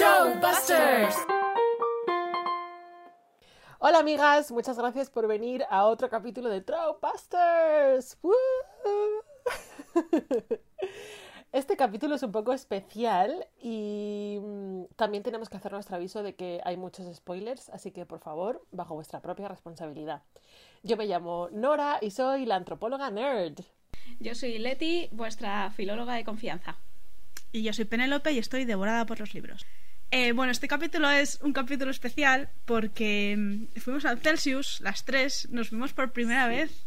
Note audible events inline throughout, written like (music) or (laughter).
Throwbusters. Hola amigas, muchas gracias por venir a otro capítulo de Throwbusters. ¡Woo! (laughs) Este capítulo es un poco especial y mm, también tenemos que hacer nuestro aviso de que hay muchos spoilers, así que por favor, bajo vuestra propia responsabilidad. Yo me llamo Nora y soy la antropóloga nerd. Yo soy Leti, vuestra filóloga de confianza. Y yo soy Penélope y estoy devorada por los libros. Eh, bueno, este capítulo es un capítulo especial porque mm, fuimos al Celsius, las tres, nos vimos por primera vez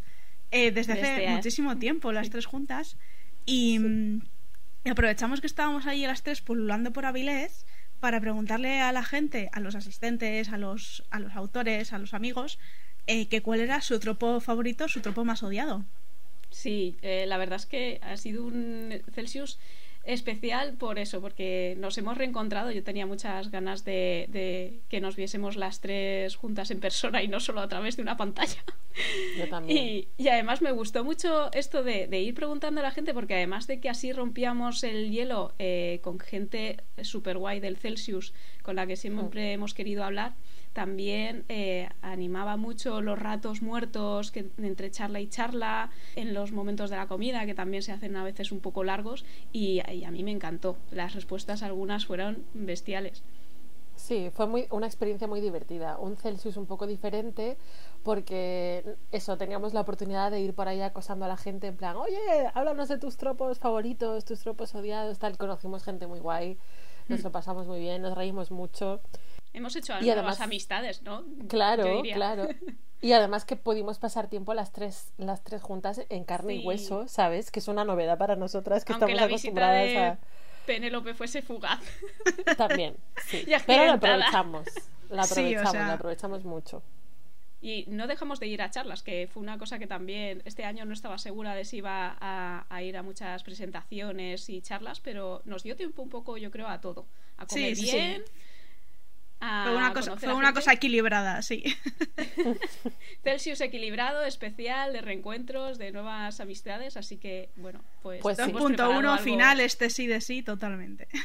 eh, desde, hace muchísimo (laughs) tiempo, las tres juntas, y, mm, y aprovechamos que estábamos ahí las tres pululando por Avilés para preguntarle a la gente, a los asistentes, a los, a los autores, a los amigos, eh, que cuál era su tropo favorito, su tropo más odiado. Sí, eh, la verdad es que ha sido un Celsius especial por eso, porque nos hemos reencontrado. Yo tenía muchas ganas de, de que nos viésemos las tres juntas en persona y no solo a través de una pantalla. Yo también. Y, y además me gustó mucho esto de, de ir preguntando a la gente, porque además de que así rompíamos el hielo eh, con gente súper guay del Celsius, con la que siempre hemos querido hablar, también eh, animaba mucho los ratos muertos que, entre charla y charla, en los momentos de la comida, que también se hacen a veces un poco largos, y, y a mí me encantó. Las respuestas algunas fueron bestiales. Sí, fue muy, una experiencia muy divertida. Un Celsius un poco diferente porque eso, teníamos la oportunidad de ir por ahí acosando a la gente en plan, oye, háblanos de tus tropos favoritos, tus tropos odiados, tal. Conocimos gente muy guay, nos lo pasamos muy bien, nos reímos mucho. Hemos hecho nuevas además- amistades, ¿no? Claro, claro. Y además que pudimos pasar tiempo las tres, las tres juntas en carne y hueso, ¿sabes? Que es una novedad para nosotras que Aunque estamos la visita acostumbradas de Penélope fuese fugaz. a... (laughs) También, sí. (laughs) Pero la aprovechamos, la Sí, o aprovechamos, sea- la aprovechamos mucho. Y no dejamos de ir a charlas, que fue una cosa que también este año no estaba segura de si iba a, a ir a muchas presentaciones y charlas, pero nos dio tiempo un poco, yo creo, a todo. A comer sí, sí. A Fue una cosa, fue a una cosa equilibrada, sí. (laughs) Celsius equilibrado, especial, de reencuentros, de nuevas amistades, así que, bueno, pues... Pues sí. Punto uno algo- final, este sí de sí, totalmente. (laughs)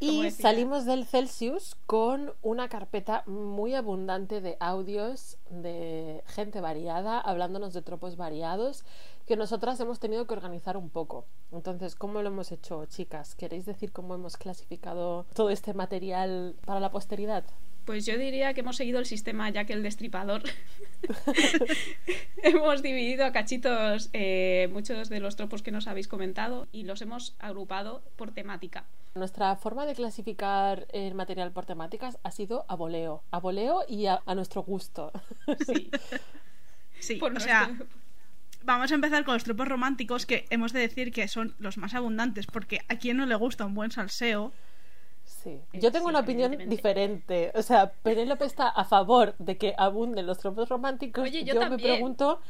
Y salimos del Celsius con una carpeta muy abundante de audios de gente variada, hablándonos de tropos variados, que nosotras hemos tenido que organizar un poco. Entonces, ¿cómo lo hemos hecho, chicas? ¿Queréis decir cómo hemos clasificado todo este material para la posteridad? Pues yo diría que hemos seguido el sistema Jack el Destripador. (laughs) (laughs) hemos dividido a cachitos eh, muchos de los tropos que nos habéis comentado y los hemos agrupado por temática. Nuestra forma de clasificar el material por temáticas ha sido a voleo, a voleo y a, a nuestro gusto. Sí, (laughs) Sí, por o nuestro- sea, vamos a empezar con los tropos románticos, que hemos de decir que son los más abundantes, porque a quien no le gusta un buen salseo. Sí. Eh, Yo tengo sí, una opinión diferente. O sea, Penélope está a favor de que abunden los tropos románticos. Oye, yo me también. pregunto,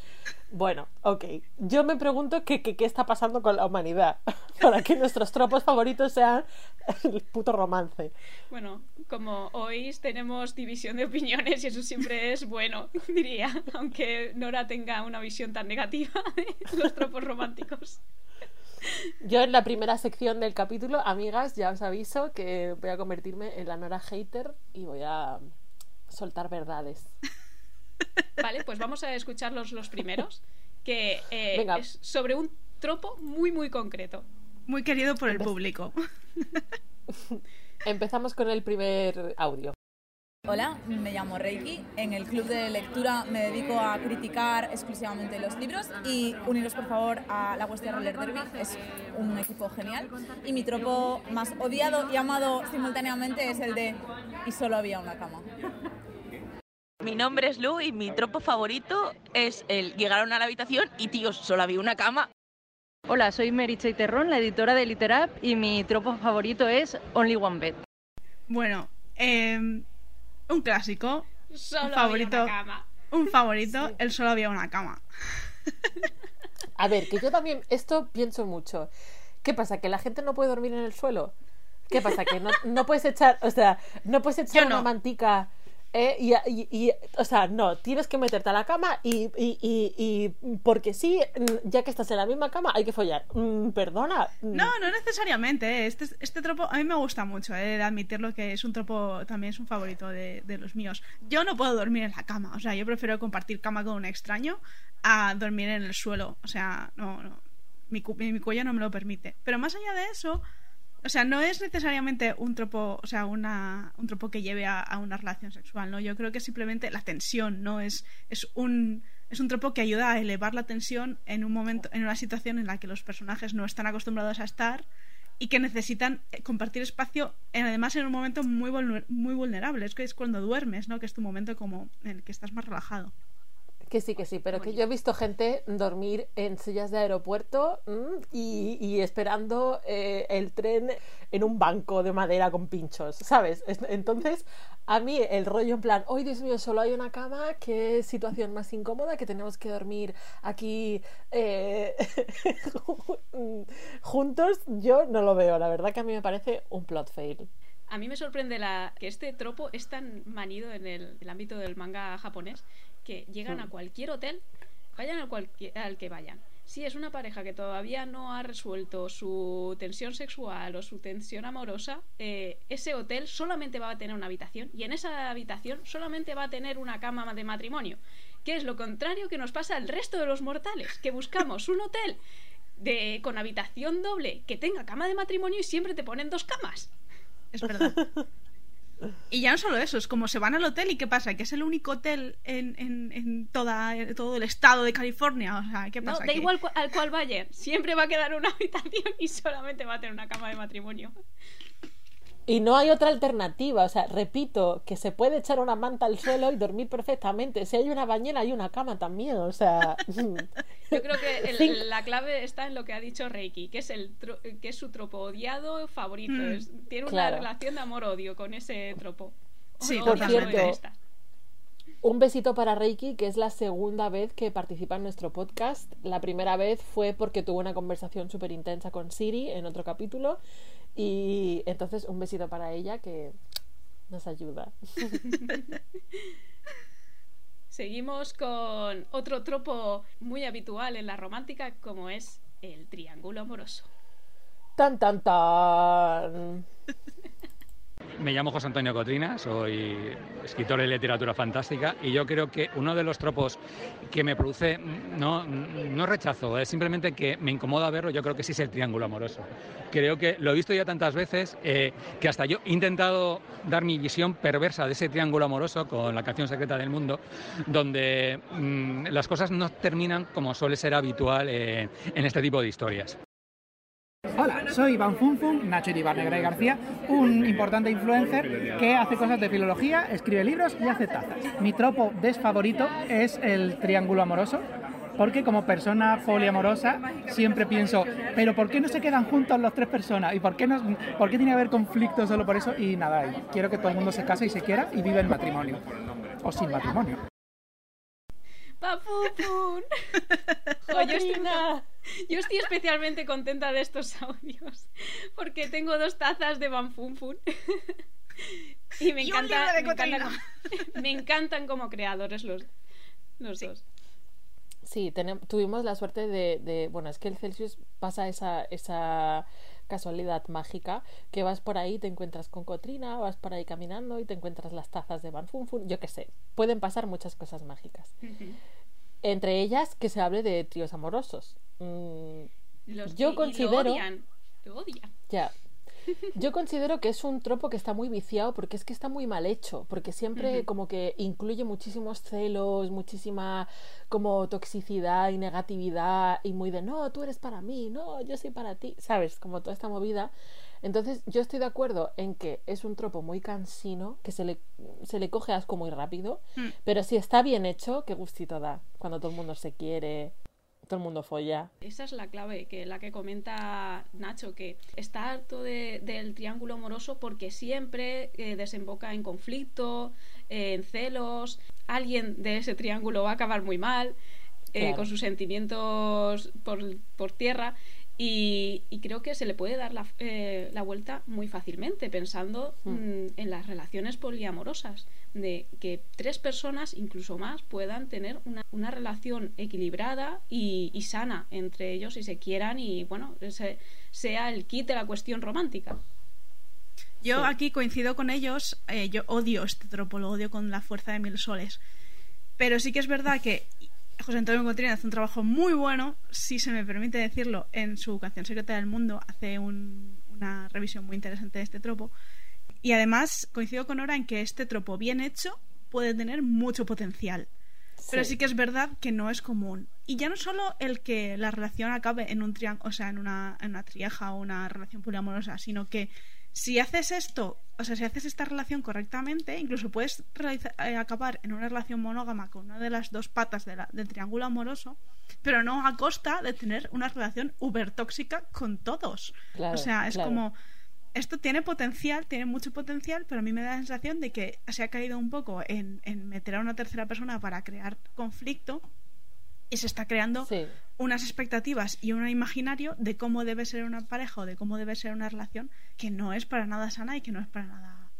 bueno, ok. Yo me pregunto qué qué- qué está pasando con la humanidad (laughs) para que nuestros tropos favoritos sean el puto romance. Bueno, como oís, tenemos división de opiniones y eso siempre es bueno, (laughs) diría, aunque Nora tenga una visión tan negativa (laughs) de los tropos románticos. (laughs) Yo en la primera sección del capítulo, amigas, ya os aviso que voy a convertirme en la Nora hater y voy a soltar verdades. (laughs) Vale, pues vamos a escuchar los, los primeros, que eh, Venga. es sobre un tropo muy, muy concreto. Muy querido por el Empe- público. (laughs) Empezamos con el primer audio. Hola, me llamo Reiki. En el club de lectura me dedico a criticar exclusivamente los libros y uniros por favor a la Westia Roller Derby. Es un equipo genial. Y mi tropo más odiado y amado simultáneamente es el de y solo había una cama. Mi nombre es Lu y mi tropo favorito es el llegaron a la habitación y tíos, solo había una cama. Hola, soy Meritxell Terrón, la editora de Literap, y mi tropo favorito es Only One Bed. Bueno, eh, un clásico, Solo favorito. había una cama. un favorito, el solo había una cama. A ver, que yo también esto pienso mucho. ¿Qué pasa? ¿Que la gente no puede dormir en el suelo? ¿Qué pasa? ¿Que no, no puedes echar, o sea, no puedes echar Yo no. una mantica ¿eh? Y, o sea, no, tienes que meterte a la cama y, y- porque sí, mm, ya que estás en la misma cama, hay que follar. Mm, perdona. mm, No, no necesariamente. ¿eh? Este, este tropo a mí me gusta mucho, he de admitirlo que es un tropo, también es un favorito de, los míos. Yo no puedo dormir en la cama, o sea, yo prefiero compartir cama con un extraño a dormir en el suelo. O sea, no. Mi, mi cuello no me lo permite. Pero más allá de eso, o sea, no es necesariamente un tropo, o sea, una, un tropo que lleve a, una relación sexual, ¿no? Yo creo que simplemente la tensión, ¿no? Es, es un es un tropo que ayuda a elevar la tensión en un momento, en una situación en la que los personajes no están acostumbrados a estar y que necesitan eh, compartir espacio, en- además en un momento muy, muy vulnerable, es que es cuando duermes, ¿no? Que es tu momento como en el que estás más relajado. Que sí, que sí, pero que yo he visto gente dormir en sillas de aeropuerto mm, y, y esperando eh, el tren en un banco de madera con pinchos, ¿sabes? Es- Entonces, a mí el rollo en plan, hoy Dios mío, solo hay una cama, qué situación más incómoda, que tenemos que dormir aquí eh, (laughs) juntos, yo no lo veo, la verdad que a mí me parece un plot fail. A mí me sorprende la, que este tropo es tan manido en el, el ámbito del manga japonés que llegan a cualquier hotel, vayan al, cualquier, al que vayan. Si es una pareja que todavía no ha resuelto su tensión sexual o su tensión amorosa, eh, ese hotel solamente va a tener una habitación y en esa habitación solamente va a tener una cama de matrimonio, que es lo contrario que nos pasa al resto de los mortales, que buscamos un hotel de, con habitación doble que tenga cama de matrimonio y siempre te ponen dos camas. Es verdad. (laughs) Y ya no solo eso, es como se van al hotel y ¿qué pasa? Que es el único hotel en, en, en toda, en todo el estado de California. O sea, ¿qué No, pasa? da Que- igual cu- al cual vayan, siempre va a quedar una habitación y solamente va a tener una cama de matrimonio. Y no hay otra alternativa, o sea, repito, que se puede echar una manta al suelo y dormir perfectamente. Si hay una bañera, hay una cama también, o sea... (laughs) Yo creo que el- la clave está en lo que ha dicho Reiki, que es el tro- que es su tropo odiado favorito. Mm. Es- tiene una Claro. relación de amor-odio con ese tropo. Sí, por cierto. Un besito para Reiki, que es la segunda vez que participa en nuestro podcast. La primera vez fue porque tuvo una conversación súper intensa con Siri en otro capítulo. Y entonces un besito para ella que nos ayuda. (laughs) Seguimos con otro tropo muy habitual en la romántica, como es el triángulo amoroso. Tan, tan, tan. Me llamo José Antonio Cotrina, soy escritor de literatura fantástica y yo creo que uno de los tropos que me produce, no, no rechazo, es simplemente que me incomoda verlo, yo creo que sí es el triángulo amoroso. Creo que lo he visto ya tantas veces eh, que hasta yo he intentado dar mi visión perversa de ese triángulo amoroso con la canción secreta del mundo, donde mm, las cosas no terminan como suele ser habitual eh, en este tipo de historias. Hola, soy Iván Funfun, Nacho Iribar Negra y García, un importante influencer que hace cosas de filología, escribe libros y hace tazas. Mi tropo desfavorito es el triángulo amoroso, porque como persona poliamorosa siempre pienso, pero ¿por qué no se quedan juntos las tres personas? ¿Y por qué, no, por qué tiene que haber conflictos solo por eso? Y nada, quiero que todo el mundo se case y se quiera y vive en matrimonio. O sin matrimonio. ¡Papupun! (laughs) Jo, yo, estoy, yo estoy especialmente contenta de estos audios porque tengo dos tazas de Banfunfun. (laughs) Y me Y un encanta, libro de me, encantan, (laughs) me encantan como creadores los, los dos. Sí, tuvimos la suerte de, de- Bueno, es que el Celsius pasa esa, esa casualidad mágica que vas por ahí, te encuentras con Cotrina, vas por ahí caminando y te encuentras las tazas de Van Fun Fun. Yo qué sé, pueden pasar muchas cosas mágicas. Entre ellas que se hable de tríos amorosos. Mm, Los- Yo considero- Lo odian, lo odian. ya. Yo considero que es un tropo que está muy viciado porque es que está muy mal hecho, porque siempre como que incluye muchísimos celos, muchísima como toxicidad y negatividad y muy de no, tú eres para mí, no, yo soy para ti, ¿sabes? Como toda esta movida. Entonces yo estoy de acuerdo en que es un tropo muy cansino, que se le, se le coge asco muy rápido, Mm. pero si está bien hecho, qué gustito da, cuando todo el mundo se quiere, todo el mundo folla. Esa es la clave, que la que comenta Nacho, que está harto de- del triángulo amoroso porque siempre eh, desemboca en conflicto, eh, en celos. Alguien de ese triángulo va a acabar muy mal, eh, Claro. con sus sentimientos por, por tierra. Y, y creo que se le puede dar la, eh, la vuelta muy fácilmente pensando Hmm. mm, en las relaciones poliamorosas, de que tres personas, incluso más, puedan tener una, una relación equilibrada y, y sana entre ellos y se quieran y, bueno, ese sea el kit de la cuestión romántica. Yo Sí. aquí coincido con ellos. eh, yo odio este tropo, lo odio con la fuerza de mil soles. Pero sí que es verdad que José Antonio Contreras hace un trabajo muy bueno, si se me permite decirlo, en su canción Secreta del Mundo. Hace un- una revisión muy interesante de este tropo. Y además coincido con Nora en que este tropo bien hecho puede tener mucho potencial. Pero sí que es verdad que no es común. Y ya no solo el que la relación acabe en un triángulo, o sea, en una, en una trieja o una relación poliamorosa, sino que si haces esto, o sea, si haces esta relación correctamente, incluso puedes eh, acabar en una relación monógama con una de las dos patas de la- del triángulo amoroso, pero no a costa de tener una relación uber tóxica con todos. Claro, o sea, es claro. como esto tiene potencial, tiene mucho potencial, pero a mí me da la sensación de que se ha caído un poco en, en meter a una tercera persona para crear conflicto y se está creando Sí. unas expectativas y un imaginario de cómo debe ser una pareja o de cómo debe ser una relación que no es para nada sana y que no es para nada.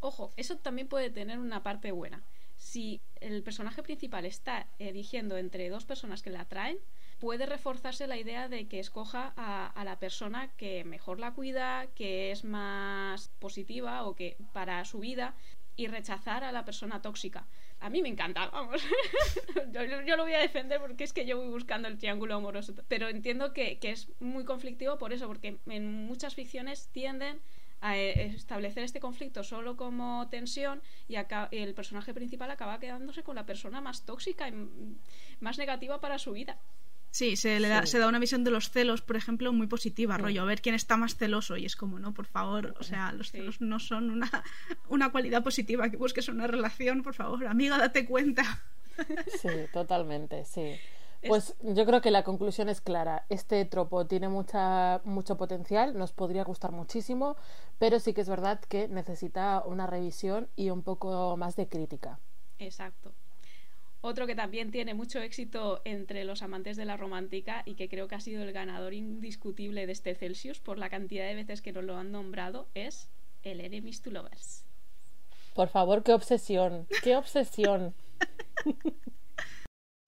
Ojo, eso también puede tener una parte buena. Si el personaje principal está eligiendo entre dos personas que la atraen, puede reforzarse la idea de que escoja a, la persona que mejor la cuida, que es más positiva o que para su vida y rechazar a la persona tóxica. A mí me encanta, vamos. (laughs) yo, lo voy a defender porque es que yo voy buscando el triángulo amoroso. Pero entiendo que, es muy conflictivo por eso, porque en muchas ficciones tienden a eh, establecer este conflicto solo como tensión y el personaje principal acaba quedándose con la persona más tóxica y más negativa para su vida. Sí, se le da, Sí. se da una visión de los celos, por ejemplo, muy positiva, rollo, a ver quién está más celoso y es como, no, por favor, o sea, los Sí. celos no son una, una cualidad positiva que busques una relación, por favor, amiga, date cuenta. Sí, totalmente, sí. Pues yo creo que la conclusión es clara. Este tropo tiene mucha, mucho potencial, nos podría gustar muchísimo, pero sí que es verdad que necesita una revisión y un poco más de crítica. Exacto. Otro que también tiene mucho éxito entre los amantes de la romántica y que creo que ha sido el ganador indiscutible de este Celsius por la cantidad de veces que nos lo han nombrado es el Enemies to Lovers. Por favor, qué obsesión, qué obsesión. (laughs)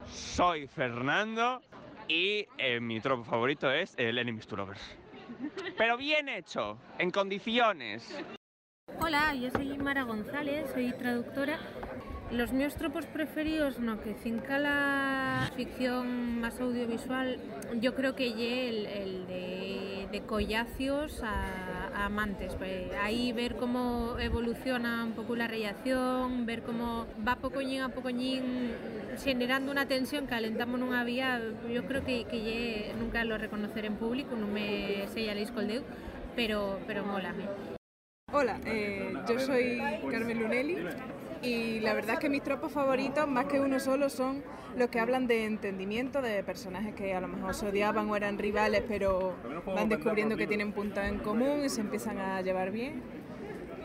Soy Fernando y eh, mi tropo favorito es el Enemies to Lovers. Pero bien hecho, en condiciones. Hola, yo soy Mara González, soy traductora. Los míos tropos preferidos, no, que finca la ficción más audiovisual, yo creo que lle el, de, de collacios a, a amantes. pues, ahí ver cómo evoluciona un poco la relación, ver cómo va pocoñín a pocoñín generando una tensión que alentamos nunha vía, yo creo que, que nunca lo reconocer en público, non me sella leis col deu, pero, pero molame. Hola, eh, yo soy Carmen Lunelli y la verdad es que mis tropos favoritos, más que uno solo, son los que hablan de entendimiento de personajes que a lo mejor se odiaban o eran rivales, pero van descubriendo que tienen puntos en común y se empiezan a llevar bien.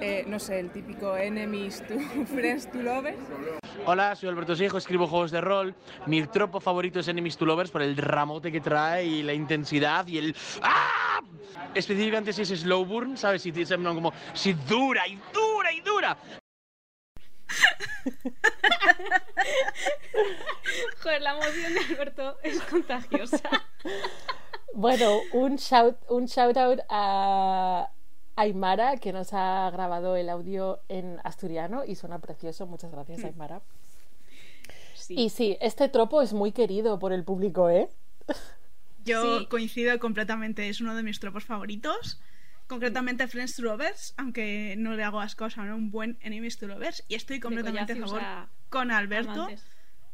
Eh, no sé, el típico enemies to (laughs) friends to lovers. Hola, soy Alberto Siejo, escribo juegos de rol. Mi tropo favorito es Enemies to Lovers por el ramote que trae y la intensidad y el ¡Ah! Específicamente si es slow burn, ¿sabes? Si, como, si dura y dura y dura. (laughs) Joder, la emoción de Alberto es contagiosa. Bueno, un shout, un shout out a Aymara, que nos ha grabado el audio en asturiano y suena precioso. Muchas gracias, Hmm. Aymara. Sí. Y sí, este tropo es muy querido por el público, ¿eh? Yo Sí. coincido completamente, es uno de mis tropos favoritos. Concretamente Friends to Lovers, aunque no le hago asco a un buen Enemies to Lovers. Y estoy completamente a favor con Alberto. amantes.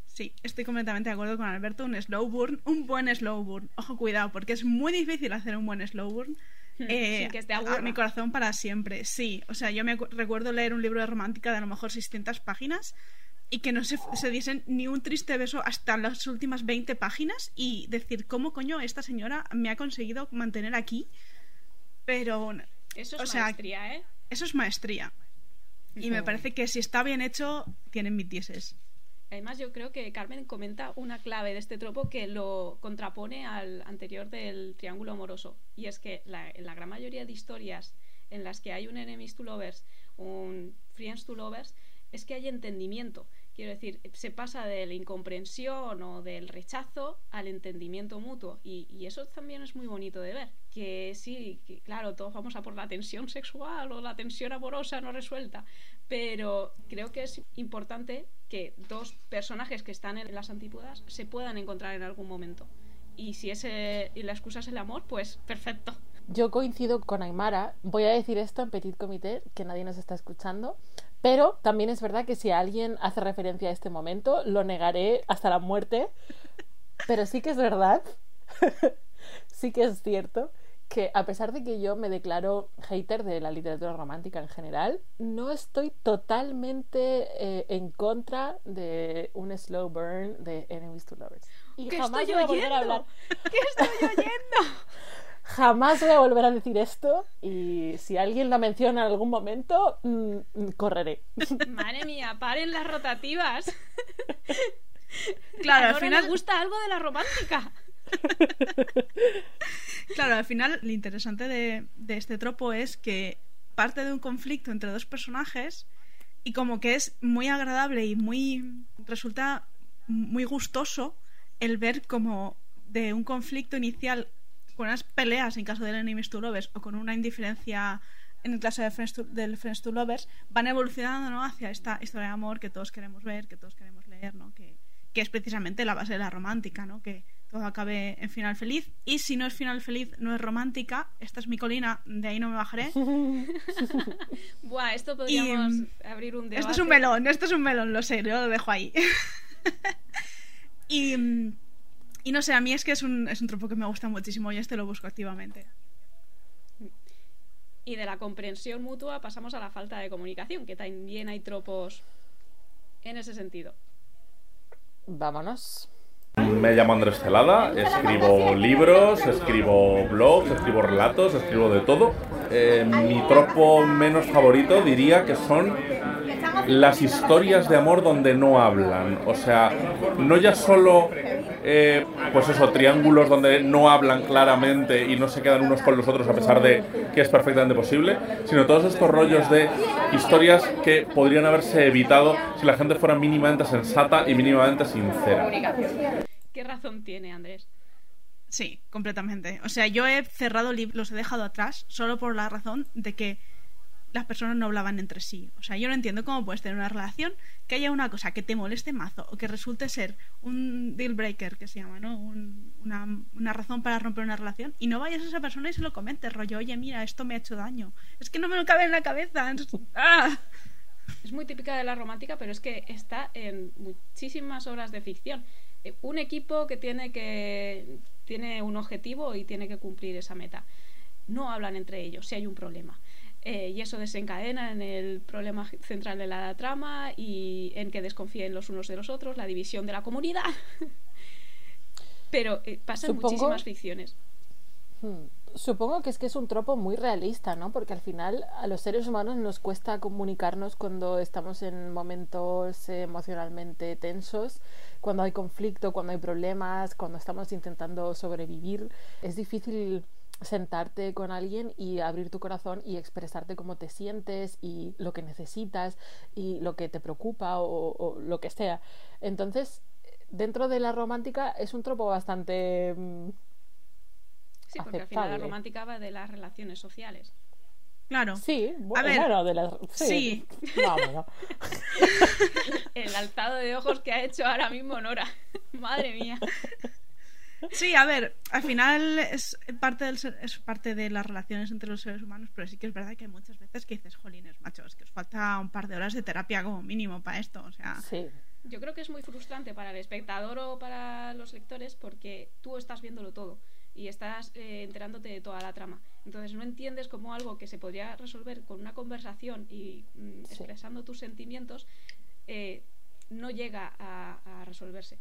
Sí, estoy completamente de acuerdo con Alberto. Un slow burn, un buen slow burn. Ojo, cuidado, porque es muy difícil hacer un buen slow burn. (laughs) Eh, Sin que te a mi corazón para siempre, sí. O sea, yo me recuerdo leer un libro de romántica de a lo mejor 600 páginas y que no se, se diesen ni un triste beso hasta las últimas 20 páginas y decir, ¿cómo coño esta señora me ha conseguido mantener aquí? Pero Eso es o sea, maestría, ¿eh? eso es maestría. Y me parece que si está bien hecho, tienen mis dieces. Además, yo creo que Carmen comenta una clave de este tropo que lo contrapone al anterior del triángulo amoroso. Y es que la, en la gran mayoría de historias en las que hay un enemies to lovers, un friends to lovers, es que hay entendimiento. Quiero decir, se pasa de la incomprensión o del rechazo al entendimiento mutuo. Y, eso también es muy bonito de ver. Que sí, claro, todos vamos a por la tensión sexual o la tensión amorosa no resuelta. Pero creo que es importante que dos personajes que están en las antípodas se puedan encontrar en algún momento. Y si ese, y la excusa es el amor, pues perfecto. Yo coincido con Aymara. Voy a decir esto en petit comité, que nadie nos está escuchando. Pero también es verdad que si alguien hace referencia a este momento, lo negaré hasta la muerte. Pero sí que es verdad, (laughs) sí que es cierto, que a pesar de que yo me declaro hater de la literatura romántica en general, no estoy totalmente eh, en contra de un slow burn de Enemies to Lovers. Y ¿Qué jamás estoy voy a volver oyendo? a hablar. ¿Qué estoy (laughs) oyendo? Jamás voy a volver a decir esto y si alguien lo menciona en algún momento, mm, correré. (laughs) Madre mía, paren las rotativas. Claro, al final- le gusta algo de la romántica. (laughs) Claro, al final lo interesante de, de este tropo es que parte de un conflicto entre dos personajes y como que es muy agradable y muy resulta muy gustoso el ver como de un conflicto inicial con unas peleas en caso del Enemies to Lovers o con una indiferencia en el caso de Friends to- del Friends to Lovers van evolucionando ¿no? hacia esta historia de amor que todos queremos ver, que todos queremos leer, ¿no? que, que es precisamente la base de la romántica, ¿no? que todo acabe en final feliz y si no es final feliz no es romántica, esta es mi colina, de ahí no me bajaré. (laughs) Buah, esto podríamos Y, abrir un debate. Esto es un melón, esto es un melón, lo sé, yo lo dejo ahí. (laughs) y, mm, y no sé, a mí es que es un, es un tropo que me gusta muchísimo y este lo busco activamente. Y de la comprensión mutua pasamos a la falta de comunicación, que también hay tropos en ese sentido. Vámonos. Me llamo Andrés Celada, escribo libros, escribo blogs, escribo relatos, escribo de todo. Eh, mi tropo menos favorito diría que son las historias de amor donde no hablan. O sea, no ya solo, eh, pues eso, triángulos donde no hablan claramente y no se quedan unos con los otros a pesar de que es perfectamente posible, sino todos estos rollos de historias que podrían haberse evitado si la gente fuera mínimamente sensata y mínimamente sincera. ¿Qué razón tiene Andrés? Sí, completamente. O sea, yo he cerrado libros, los he dejado atrás solo por la razón de que las personas no hablaban entre sí. O sea, yo no entiendo cómo puedes tener una relación que haya una cosa que te moleste mazo o que resulte ser un deal breaker, que se llama, ¿no? Un- una, una razón para romper una relación y no vayas a esa persona y se lo comentes, rollo, oye, mira, esto me ha hecho daño. Es que no me lo cabe en la cabeza. ¡Ah! Es muy típica de la romántica, pero es que está en muchísimas obras de ficción. Eh, Un equipo que tiene que tiene un objetivo y tiene que cumplir esa meta. No hablan entre ellos si hay un problema. Eh, y eso desencadena en el problema central de la trama y en que desconfíen los unos de los otros, la división de la comunidad. (laughs) Pero eh, pasa en Supongo- muchísimas ficciones. Hmm. Supongo que es que es un tropo muy realista, ¿no? Porque al final a los seres humanos nos cuesta comunicarnos cuando estamos en momentos eh, emocionalmente tensos, cuando hay conflicto, cuando hay problemas, cuando estamos intentando sobrevivir. Es difícil sentarte con alguien y abrir tu corazón y expresarte cómo te sientes y lo que necesitas y lo que te preocupa o, o lo que sea. Entonces, dentro de la romántica es un tropo bastante... mm, Sí, porque al final la aceptable. romántica va de las relaciones sociales. Claro. Sí, bu- A ver, bueno, de las... sí. No, bueno. (laughs) El alzado de ojos que ha hecho ahora mismo Nora. (laughs) Madre mía. Sí, a ver, al final es parte, del ser- es parte de las relaciones entre los seres humanos, pero sí que es verdad que hay muchas veces que dices, jolines, machos, que os falta un par de horas de terapia como mínimo para esto, o sea... Sí. Yo creo que es muy frustrante para el espectador o para los lectores porque tú estás viéndolo todo y estás eh, enterándote de toda la trama. Entonces no entiendes cómo algo que se podría resolver con una conversación y mm, expresando tus sentimientos eh, no llega a, a resolverse.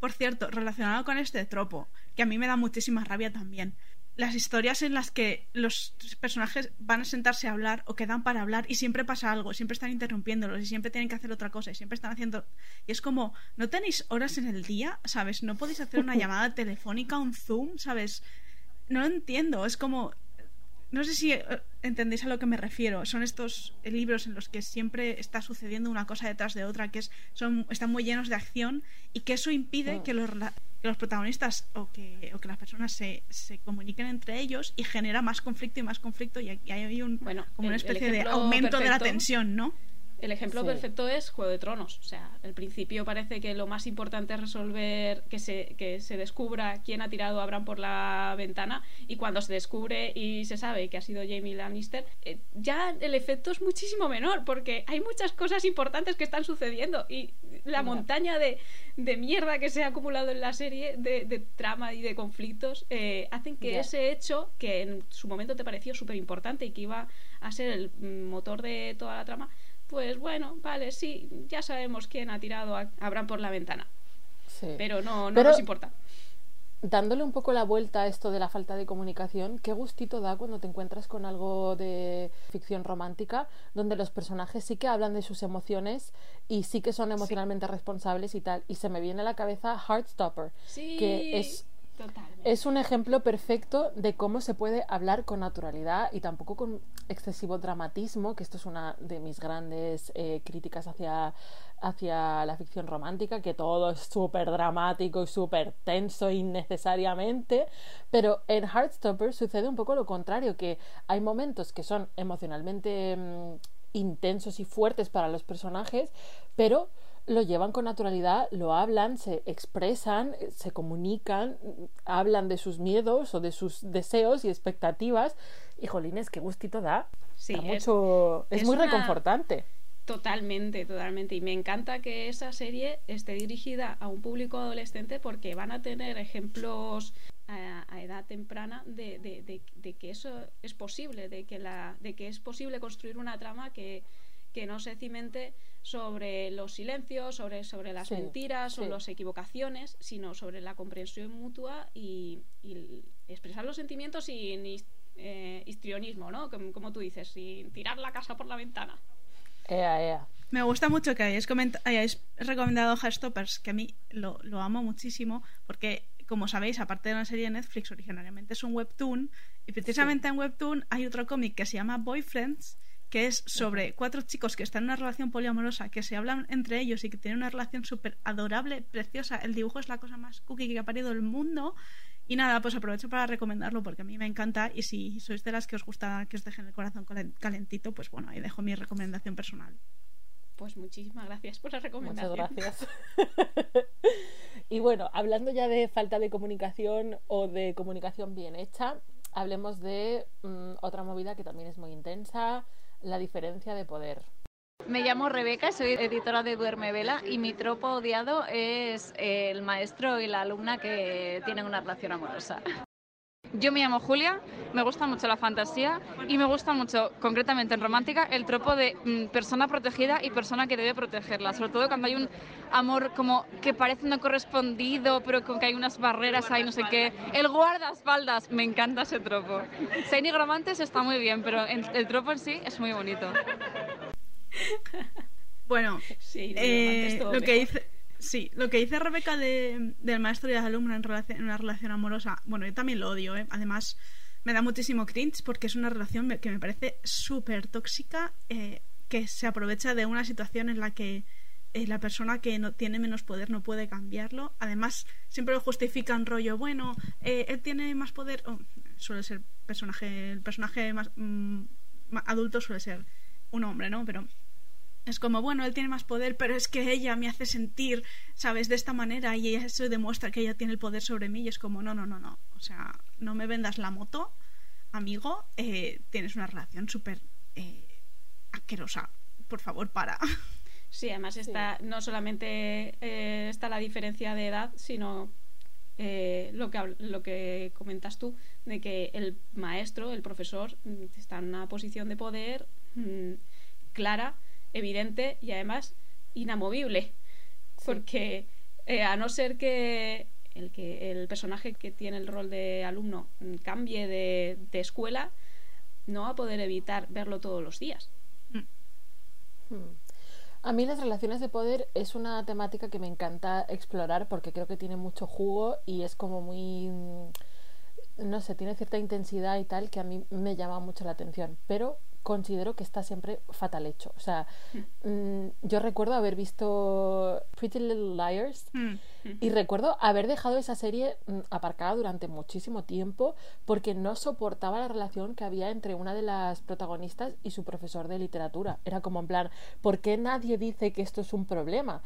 Por cierto, relacionado con este tropo, que a mí me da muchísima rabia también, las historias en las que los personajes van a sentarse a hablar o quedan para hablar y siempre pasa algo, siempre están interrumpiéndolos y siempre tienen que hacer otra cosa y siempre están haciendo... Y es como, ¿no tenéis horas en el día? ¿Sabes? ¿No podéis hacer una (laughs) llamada telefónica, un Zoom? ¿Sabes? No lo entiendo, es como... No sé si eh, entendéis a lo que me refiero. Son estos libros en los que siempre está sucediendo una cosa detrás de otra, que es, son, están muy llenos de acción y que eso impide que los, que los protagonistas o que, o que las personas se, se comuniquen entre ellos y genera más conflicto y más conflicto y aquí hay un, como el- una especie de aumento de la tensión, ¿no? El ejemplo Sí. perfecto es Juego de Tronos. O sea, al principio parece que lo más importante es resolver que se, que se descubra quién ha tirado a Bran por la ventana y cuando se descubre y se sabe que ha sido Jamie Lannister, eh, ya el efecto es muchísimo menor porque hay muchas cosas importantes que están sucediendo y la montaña de, de mierda que se ha acumulado en la serie de, de trama y de conflictos eh, hacen que ese hecho que en su momento te pareció súper importante y que iba a ser el mm, motor de toda la trama pues bueno, vale, sí, ya sabemos quién ha tirado a a Bran por la ventana. Sí. Pero no, no Pero- nos importa. Dándole un poco la vuelta a esto de la falta de comunicación, qué gustito da cuando te encuentras con algo de ficción romántica donde los personajes sí que hablan de sus emociones y sí que son emocionalmente responsables y tal. Y se me viene a la cabeza Heartstopper, Sí, que es es un ejemplo perfecto de cómo se puede hablar con naturalidad y tampoco con excesivo dramatismo, que esto es una de mis grandes eh, críticas hacia, hacia la ficción romántica, que todo es súper dramático y súper tenso innecesariamente, pero en Heartstopper sucede un poco lo contrario, que hay momentos que son emocionalmente mm, intensos y fuertes para los personajes, pero lo llevan con naturalidad, lo hablan, se expresan, se comunican, hablan de sus miedos o de sus deseos y expectativas. Y jolines, qué gustito da. Sí, Da es- mucho, es, es muy una- reconfortante. Totalmente, totalmente. Y me encanta que esa serie esté dirigida a un público adolescente porque van a tener ejemplos a, a edad temprana de, de- de- de que eso es posible, de que, la, de que es posible construir una trama que, que no se cimente sobre los silencios, sobre, sobre las Sí, mentiras o sí. las equivocaciones, sino sobre la comprensión mutua y, y expresar los sentimientos sin eh, histrionismo, ¿no? Como, como tú dices, sin tirar la casa por la ventana. Ea, ea. Me gusta mucho que hayáis, hayáis recomendado Heartstoppers, que a mí lo, lo amo muchísimo, porque, como sabéis, aparte de una serie de Netflix, originariamente es un webtoon, y precisamente en webtoon hay otro cómic que se llama Boyfriends, que es sobre cuatro chicos que están en una relación poliamorosa, que se hablan entre ellos y que tienen una relación súper adorable, preciosa. El dibujo es la cosa más cookie que ha parido el mundo. Y nada, pues aprovecho para recomendarlo porque a mí me encanta y si sois de las que os gusta que os dejen el corazón calen- calentito, pues bueno, ahí dejo mi recomendación personal. Pues muchísimas gracias por la Muchas recomendación. gracias. (laughs) y bueno, hablando ya de falta de comunicación o de comunicación bien hecha, hablemos de mm, otra movida que también es muy intensa, la diferencia de poder. Me llamo Rebeca, soy editora de Duerme Vela y mi tropo odiado es el maestro y la alumna que tienen una relación amorosa. Yo me llamo Julia, me gusta mucho la fantasía y me gusta mucho, concretamente en romántica, el tropo de mm, persona protegida y persona que debe protegerla. Sobre todo cuando hay un amor como que parece no correspondido, pero con que hay unas barreras ahí, no sé qué. El guardaespaldas, me encanta ese tropo. Sein Nigromantes está muy bien, pero en- el tropo en sí es muy bonito. Bueno, Sí, no, eh, lo que dice, sí, lo que dice Rebeca de, del maestro y la alumna en, en una relación amorosa, bueno, yo también lo odio, ¿eh? además me da muchísimo cringe porque es una relación que me parece súper tóxica, eh, que se aprovecha de una situación en la que eh, la persona que no tiene menos poder no puede cambiarlo. Además, siempre lo justifican rollo, bueno, eh, él tiene más poder, oh, suele ser personaje, el personaje más mm, adulto suele ser un hombre, ¿no? Pero es como, bueno, él tiene más poder, pero es que ella me hace sentir, ¿sabes? De esta manera y eso demuestra que ella tiene el poder sobre mí y es como, no, no, no, no. O sea, no me vendas la moto, amigo. eh, tienes una relación súper eh, asquerosa. Por favor, para. (laughs) Sí, además está no solamente eh, está la diferencia de edad, sino eh, lo, que, habl- lo que comentas tú, de que el maestro, el profesor, mm, está en una posición de poder mm, clara, evidente y además inamovible. Porque eh, a no ser que el que el personaje que tiene el rol de alumno mm, cambie de, de escuela, no va a poder evitar verlo todos los días. Hmm. A mí las relaciones de poder es una temática que me encanta explorar porque creo que tiene mucho jugo y es como muy mm, no sé, tiene cierta intensidad y tal que a mí me llama mucho la atención, pero considero que está siempre fatal hecho. O sea, mm, yo recuerdo haber visto Pretty Little Liars Mm. y recuerdo haber dejado esa serie mm, aparcada durante muchísimo tiempo porque no soportaba la relación que había entre una de las protagonistas y su profesor de literatura. Era como en plan, ¿por qué nadie dice que esto es un problema?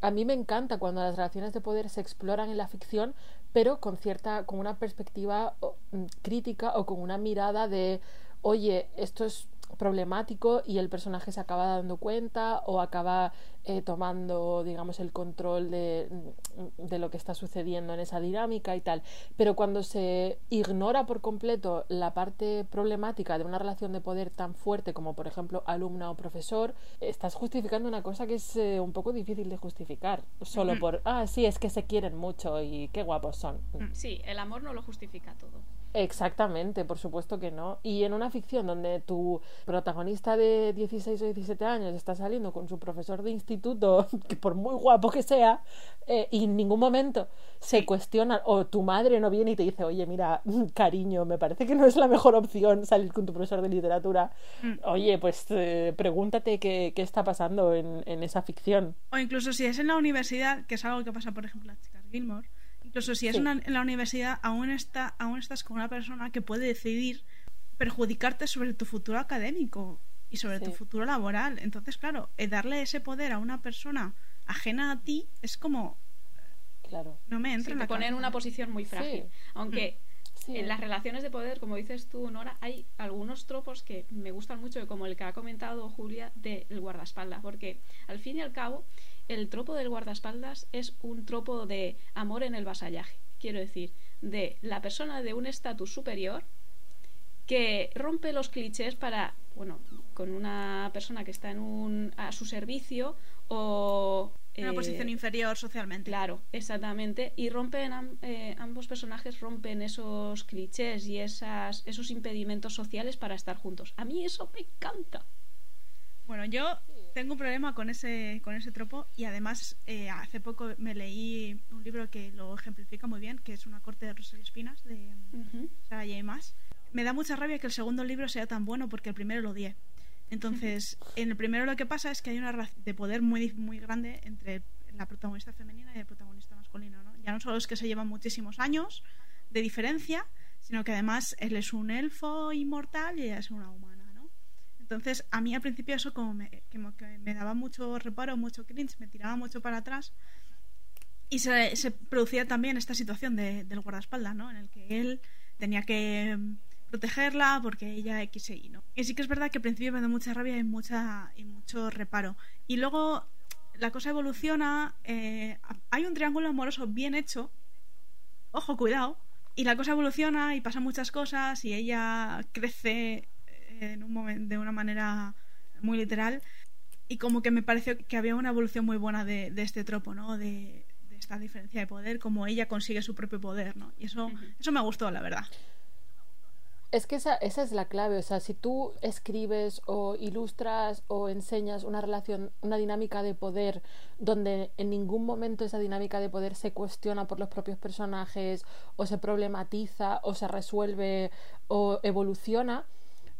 A mí me encanta cuando las relaciones de poder se exploran en la ficción, pero con cierta, con una perspectiva mm, crítica o con una mirada de, oye, esto es problemático y el personaje se acaba dando cuenta o acaba eh, tomando, digamos, el control de, mm, de lo que está sucediendo en esa dinámica y tal. Pero cuando se ignora por completo la parte problemática de una relación de poder tan fuerte como, por ejemplo, alumna o profesor, estás justificando una cosa que es eh, un poco difícil de justificar. Solo Ujú. por, ah, sí, es que se quieren mucho y qué guapos son. Sí, el amor no lo justifica todo. Exactamente, por supuesto que no. Y en una ficción donde tu protagonista de 16 o 17 años está saliendo con su profesor de instituto, (laughs) que por muy guapo que sea, eh, y en ningún momento se cuestiona, o tu madre no viene y te dice, oye, mira, (laughs) cariño, me parece que no es la mejor opción salir con tu profesor de literatura. Mm. Oye, pues eh, pregúntate qué, qué está pasando en, en esa ficción. O incluso si es en la universidad, que es algo que pasa, por ejemplo, las chicas Gilmore, incluso si es Sí. una- en la universidad, aún, está, aún estás con una persona que puede decidir perjudicarte sobre tu futuro académico y sobre tu futuro laboral. Entonces, claro, eh, darle ese poder a una persona ajena a ti es como... Claro. No me entra Sí, en la te pone en una posición muy frágil. Sí. Aunque Sí. en las relaciones de poder, como dices tú, Nora, hay algunos tropos que me gustan mucho, como el que ha comentado Julia del guardaespaldas, porque al fin y al cabo, el tropo del guardaespaldas es un tropo de amor en el vasallaje. Quiero decir, de la persona de un estatus superior que rompe los clichés para, bueno, con una persona que está en un, a su servicio o... Una eh, posición inferior socialmente. Claro, exactamente. Y rompen, am- eh, ambos personajes rompen esos clichés y esas, esos impedimentos sociales para estar juntos. A mí eso me encanta. Bueno, yo tengo un problema con ese, con ese tropo y además eh, hace poco me leí un libro que lo ejemplifica muy bien, que es Una corte de rosas y espinas de Sarah J. Maas. Me da mucha rabia que el segundo libro sea tan bueno porque el primero lo odié. Entonces, en el primero lo que pasa es que hay una relación de poder muy, muy grande entre la protagonista femenina y el protagonista masculino. ¿no? Ya no solo es que se llevan muchísimos años de diferencia, sino que además él es un elfo inmortal y ella es una humana. Entonces, a mí al principio eso como me, me- que me daba mucho reparo, mucho cringe, me tiraba mucho para atrás. Y se, se producía también esta situación de- del guardaespaldas, ¿no? En el que él tenía que mm, protegerla porque ella X e Y, ¿no? Y sí que es verdad que al principio me da mucha rabia y, mucha, y mucho reparo. Y luego la cosa evoluciona, eh, hay un triángulo amoroso bien hecho, ojo, cuidado, y la cosa evoluciona y pasan muchas cosas y ella crece en un momento de una manera muy literal y como que me pareció que había una evolución muy buena de, de este tropo, ¿no? De, de esta diferencia de poder, como ella consigue su propio poder, ¿no? Y eso, eso me gustó, la verdad. Es que esa, esa es la clave, o sea, si tú escribes o ilustras o enseñas una relación, una dinámica de poder donde en ningún momento esa dinámica de poder se cuestiona por los propios personajes o se problematiza o se resuelve o evoluciona,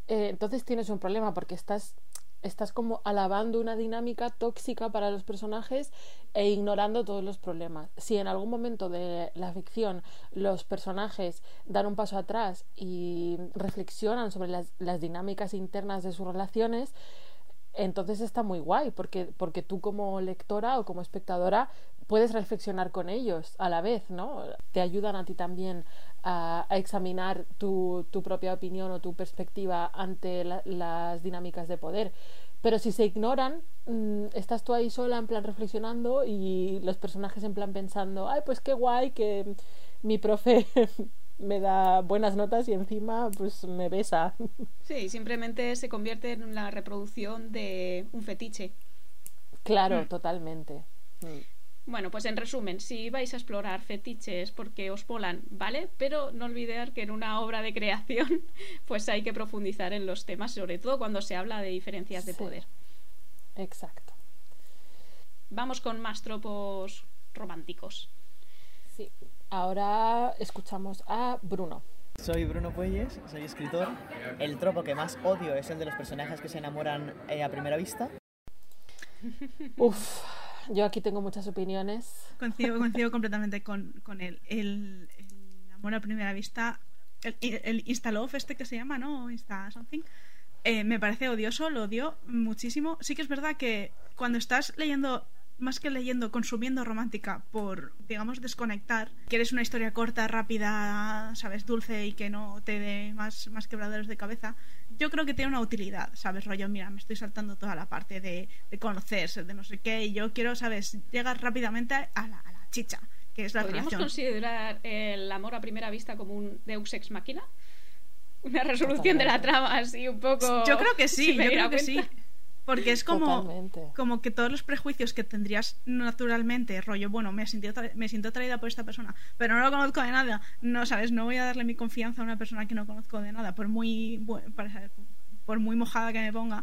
eh, entonces tienes un problema porque estás estás como alabando una dinámica tóxica para los personajes e ignorando todos los problemas. Si en algún momento de la ficción los personajes dan un paso atrás y reflexionan sobre las, las dinámicas internas de sus relaciones, entonces está muy guay, porque, porque tú como lectora o como espectadora puedes reflexionar con ellos a la vez, ¿no? Te ayudan a ti también a, a examinar tu, tu propia opinión o tu perspectiva ante la- las dinámicas de poder. Pero si se ignoran, mm, estás tú ahí sola en plan reflexionando y los personajes en plan pensando, ay, pues qué guay que mi profe (laughs) me da buenas notas y encima pues me besa. (laughs) Sí, simplemente se convierte en la reproducción de un fetiche. Claro, Mm. totalmente. Mm. Bueno, pues en resumen, si vais a explorar fetiches porque os polan, ¿vale? Pero no olvidar que en una obra de creación (laughs) pues hay que profundizar en los temas, sobre todo cuando se habla de diferencias de poder. Exacto. Vamos con más tropos románticos. Sí. Ahora escuchamos a Bruno. Soy Bruno Puelles, soy escritor. El tropo que más odio es el de los personajes que se enamoran eh, a primera vista. (laughs) Uf, yo aquí tengo muchas opiniones. Coincido, (laughs) coincido completamente con, con él. El, el amor a primera vista, el, el Instalove este que se llama, ¿no? Insta something. eh, me parece odioso, lo odio muchísimo. Sí que es verdad que cuando estás leyendo, más que leyendo, consumiendo romántica por, digamos, desconectar, quieres una historia corta, rápida, ¿sabes? Dulce y que no te dé más, más quebraderos de cabeza, yo creo que tiene una utilidad, ¿sabes? Rollo, mira, me estoy saltando toda la parte de, de conocerse, de no sé qué, y yo quiero, ¿sabes? Llegar rápidamente a la, a la chicha, que es la ¿Podríamos relación. considerar el amor a primera vista como un Deus ex machina? Una resolución de la trama así un poco. Yo creo que sí, yo creo que sí. Porque es como, Totalmente. como que todos los prejuicios que tendrías naturalmente, rollo, bueno, me siento, atra- me siento atraída por esta persona, pero no lo conozco de nada, no, ¿sabes? No voy a darle mi confianza a una persona que no conozco de nada, por muy, para- por muy mojada que me ponga,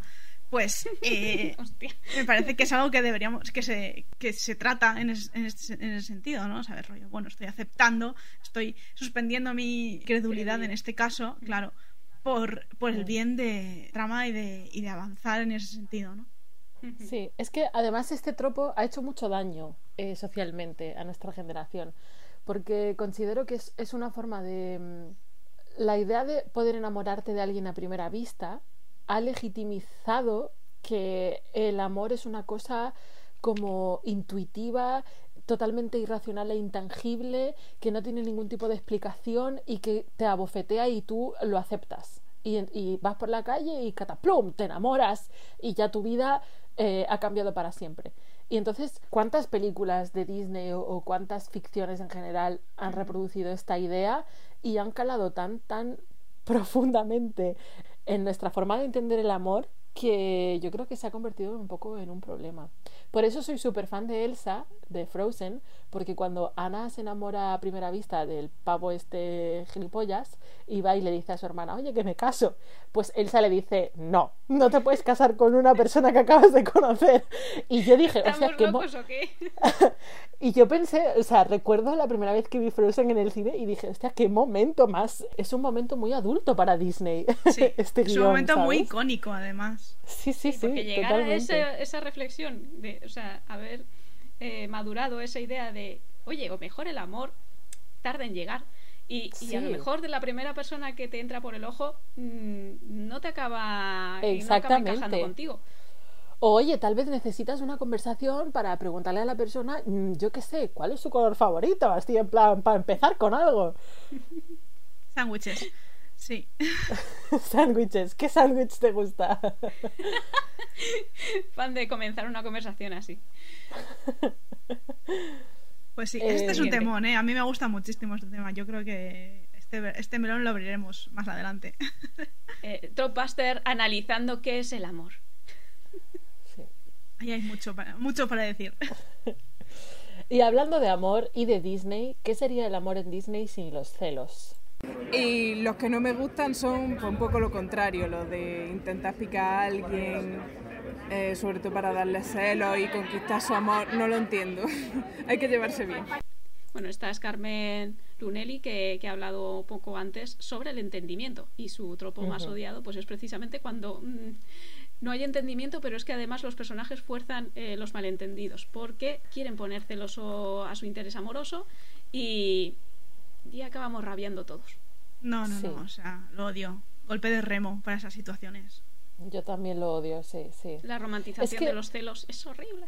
pues eh, (laughs) me parece que es algo que deberíamos, que se, que se trata en, es- en, ese, en ese sentido, ¿no? ¿Sabes? Rollo, bueno, estoy aceptando, estoy suspendiendo mi credulidad en este caso, claro, por, por el bien de trama y de, y de avanzar en ese sentido, ¿no? (laughs) Sí, es que además este tropo ha hecho mucho daño eh, socialmente a nuestra generación, porque considero que es, es una forma de... mm, La idea de poder enamorarte de alguien a primera vista ha legitimizado que el amor es una cosa como intuitiva, totalmente irracional e intangible, que no tiene ningún tipo de explicación y que te abofetea y tú lo aceptas. Y, vas por la calle y cataplum, te enamoras y ya tu vida eh, ha cambiado para siempre. Y entonces, ¿cuántas películas de Disney o, o cuántas ficciones en general han reproducido esta idea y han calado tan, tan (laughs) profundamente en nuestra forma de entender el amor que yo creo que se ha convertido un poco en un problema. Por eso soy súper fan de Elsa, de Frozen, porque cuando Anna se enamora a primera vista del pavo este gilipollas y va y le dice a su hermana, oye, que me caso, pues Elsa le dice, no, no te puedes casar con una persona que acabas de conocer. Y yo dije, o sea, ¿Estamos que mo- locos o qué? (laughs) y yo pensé, o sea, recuerdo la primera vez que vi Frozen en el cine y dije, hostia, qué momento más. Es un momento muy adulto para Disney. (laughs) este Es un momento muy icónico, además. Sí, sí, sí. Porque llegar totalmente. a esa, esa reflexión, de, o sea, haber eh, madurado esa idea de, oye, o mejor el amor tarda en llegar. Y, y a lo mejor de la primera persona que te entra por el ojo mm, no te acaba, y no acaba Exactamente. encajando contigo. Oye, tal vez necesitas una conversación para preguntarle a la persona, mm, yo qué sé, ¿cuál es su color favorito? Así en plan, para empezar con algo. (laughs) Sándwiches. Sí. (laughs) Sándwiches, ¿qué sándwich te gusta? (laughs) Fan de comenzar una conversación así. (laughs) Pues sí, Eh, este es un temón, ¿eh? A mí me gusta muchísimo este tema. Yo creo que este, este melón lo abriremos más adelante. Eh, Tropbuster analizando qué es el amor. Ahí hay mucho para, mucho para decir. Y hablando de amor y de Disney, ¿qué sería el amor en Disney sin los celos? Y los que no me gustan son pues, un poco lo contrario, los de intentar picar a alguien, eh, sobre todo para darle celos y conquistar su amor, no lo entiendo. (laughs) Hay que llevarse bien. Bueno, esta es Carmen Lunelli, que, que ha hablado poco antes sobre el entendimiento. Y su tropo más odiado, pues es precisamente cuando mm, no hay entendimiento, pero es que además los personajes fuerzan eh, los malentendidos, porque quieren poner celoso a su interés amoroso y, y acabamos rabiando todos. No, no, Sí. no, o sea, lo odio. Golpe de remo para esas situaciones. Yo también lo odio, sí, sí. La romantización Es que- de los celos es horrible.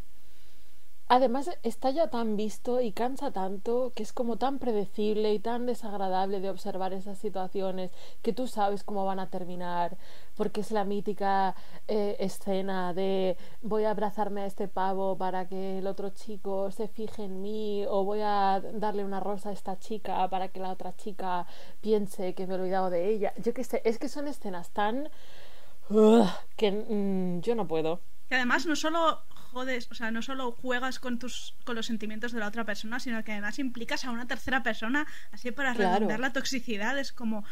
Además, está ya tan visto y cansa tanto que es como tan predecible y tan desagradable de observar esas situaciones que tú sabes cómo van a terminar, porque es la mítica eh, escena de voy a abrazarme a este pavo para que el otro chico se fije en mí o voy a darle una rosa a esta chica para que la otra chica piense que me he olvidado de ella. Yo qué sé, es que son escenas tan... Que mm, yo no puedo. Que además no solo jodes, o sea, no solo juegas con tus con los sentimientos de la otra persona, sino que además implicas a una tercera persona, así para Claro. redundar la toxicidad. Es como,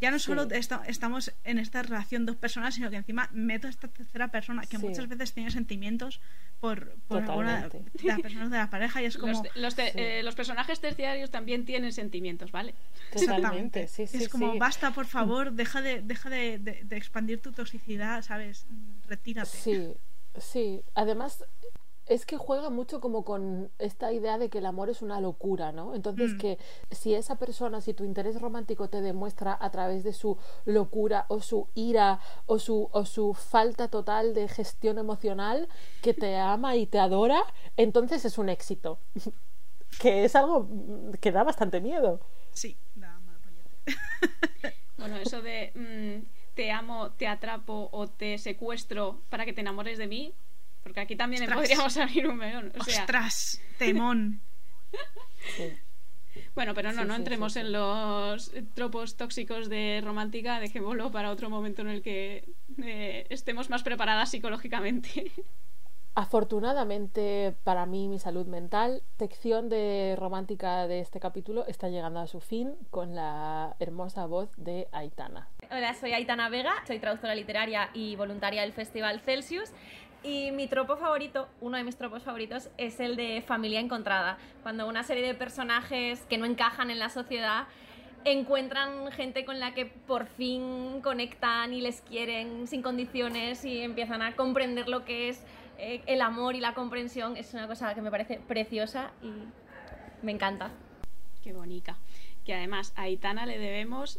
ya no solo Sí. esta- estamos en esta relación dos personas, sino que encima meto a esta tercera persona que Sí. muchas veces tiene sentimientos por, por alguna de las personas de la pareja y es como... Los, los te- Sí. eh, los personajes terciarios también tienen sentimientos, ¿vale? Totalmente, sí, sí, es como, sí. basta, por favor, deja de, deja de, de- de expandir tu toxicidad, ¿sabes? Retírate. Sí, sí. Además, es que juega mucho como con esta idea de que el amor es una locura, ¿no? Entonces, Mm. que si esa persona, si tu interés romántico te demuestra a través de su locura o su ira o su, o su falta total de gestión emocional, que te ama y te adora, entonces es un éxito. (laughs) que es algo que da bastante miedo. Sí, da mal (laughs) Bueno, eso de mm, te amo, te atrapo o te secuestro para que te enamores de mí, porque aquí también Ostras. podríamos abrir un melón. O sea, ¡Ostras! Temón. Bueno, pero no, Sí, no sí, entremos sí, sí. en los tropos tóxicos de romántica, dejémoslo para otro momento en el que eh, estemos más preparadas psicológicamente. Afortunadamente para mí, mi salud mental, sección de romántica de este capítulo está llegando a su fin con la hermosa voz de Aitana. Hola, soy Aitana Vega, soy traductora literaria y voluntaria del Festival Celsius. Y mi tropo favorito, uno de mis tropos favoritos, es el de familia encontrada. Cuando una serie de personajes que no encajan en la sociedad encuentran gente con la que por fin conectan y les quieren sin condiciones y empiezan a comprender lo que es eh, el amor y la comprensión. Es una cosa que me parece preciosa y me encanta. Qué bonita. Que además a Aitana le debemos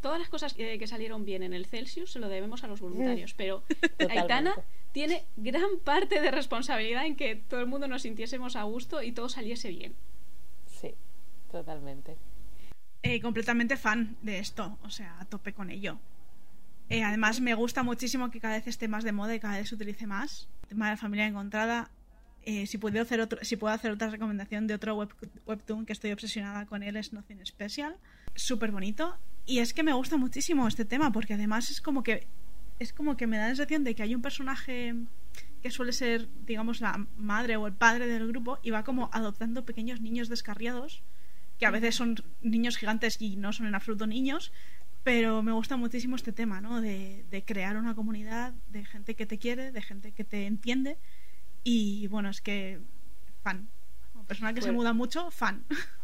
todas las cosas que, que salieron bien en el Celsius, se lo debemos a los voluntarios. (laughs) Pero Aitana tiene gran parte de responsabilidad en que todo el mundo nos sintiésemos a gusto y todo saliese bien. Sí, totalmente. Eh, completamente fan de esto, o sea, a tope con ello. Eh, además, me gusta muchísimo que cada vez esté más de moda y cada vez se utilice más. El tema de la familia encontrada. Eh, si, puedo hacer otro, si puedo hacer otra recomendación de otro web, webtoon que estoy obsesionada con él, es Nothing Special. Súper bonito. Y es que me gusta muchísimo este tema porque además es como que es como que me da la sensación de que hay un personaje que suele ser, digamos, la madre o el padre del grupo y va como adoptando pequeños niños descarriados que a veces son niños gigantes y no son en absoluto niños, pero me gusta muchísimo este tema, ¿no? De, de crear una comunidad de gente que te quiere, de gente que te entiende y bueno, es que fan. Como persona que se Pues- muda mucho, fan. (laughs)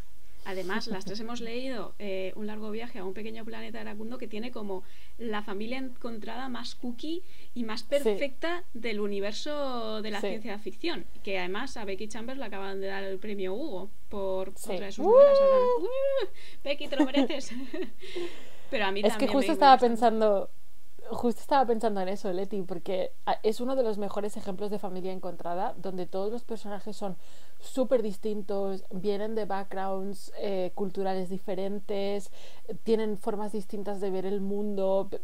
Además, las tres hemos leído eh, Un largo viaje a un pequeño planeta Aracundo que tiene como la familia encontrada más cookie y más perfecta del universo de la Sí. ciencia ficción. Que además a Becky Chambers le acaban de dar el premio Hugo por Sí. otra de sus ¡Uh! novelas. Ahora, ¡uh! Becky, te lo mereces. (laughs) Pero a mí Es que justo me estaba gusta pensando, justo estaba pensando en eso, Leti, porque ah, es uno de los mejores ejemplos de familia encontrada, donde todos los personajes son súper distintos, vienen de backgrounds eh, culturales diferentes, tienen formas distintas de ver el mundo, pe-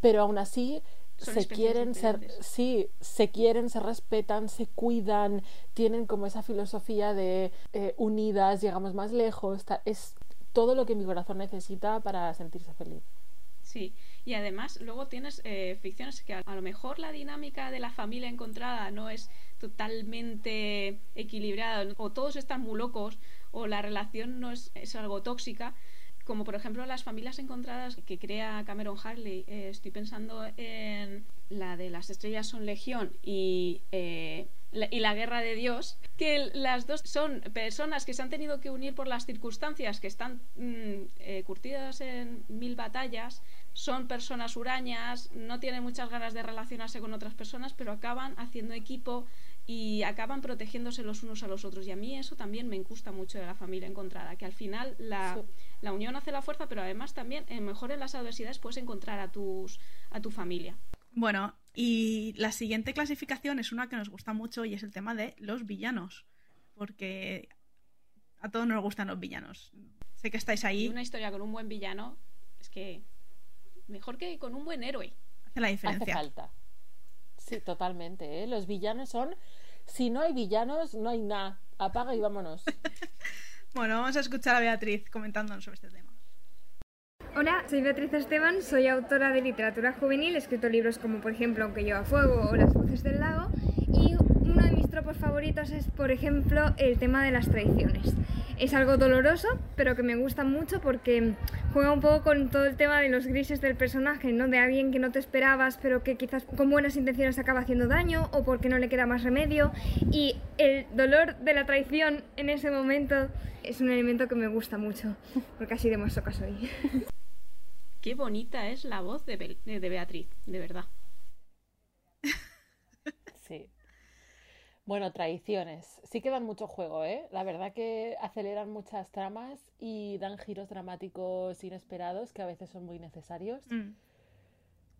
pero aún así Son se quieren ser, sí, se quieren, se respetan, se cuidan, tienen como esa filosofía de eh, unidas, llegamos más lejos, es todo lo que mi corazón necesita para sentirse feliz. Sí, y además luego tienes eh, ficciones que a, lo mejor la dinámica de la familia encontrada no es totalmente equilibrada o todos están muy locos o la relación no es, es algo tóxica, como por ejemplo las familias encontradas que crea Cameron Harley. Eh, estoy pensando en la de las estrellas son legión y, eh, y la guerra de Dios, que las dos son personas que se han tenido que unir por las circunstancias, que están mm, eh, curtidas en mil batallas, son personas hurañas, no tienen muchas ganas de relacionarse con otras personas, pero acaban haciendo equipo y acaban protegiéndose los unos a los otros. Y a mí eso también me gusta mucho de la familia encontrada, que al final la, la unión hace la fuerza, pero además también, eh, mejor en las adversidades, puedes encontrar a, tus, a tu familia. Bueno, y la siguiente clasificación es una que nos gusta mucho y es el tema de los villanos. Porque a todos nos gustan los villanos. Sé que estáis Y ahí, una historia con un buen villano es que mejor que con un buen héroe. hace la Hace diferencia. falta. Sí, totalmente. ¿eh? Los villanos son. Si no hay villanos, no hay nada. Apaga y vámonos. (laughs) Bueno, vamos a escuchar a Beatriz comentándonos sobre este tema. Hola, soy Beatriz Esteban, soy autora de literatura juvenil, he escrito libros como por ejemplo Aunque lleva fuego o Las voces del lago y uno de tropos favoritos es, por ejemplo, el tema de las traiciones. Es algo doloroso, pero que me gusta mucho porque juega un poco con todo el tema de los grises del personaje, ¿no? De alguien que no te esperabas, pero que quizás con buenas intenciones acaba haciendo daño o porque no le queda más remedio. Y el dolor de la traición en ese momento es un elemento que me gusta mucho, porque así de soy. Qué bonita es la voz de, Bel- de Beatriz, de verdad. Sí. Bueno, traiciones. Sí que dan mucho juego, ¿eh? La verdad que aceleran muchas tramas y dan giros dramáticos inesperados que a veces son muy necesarios. Mm.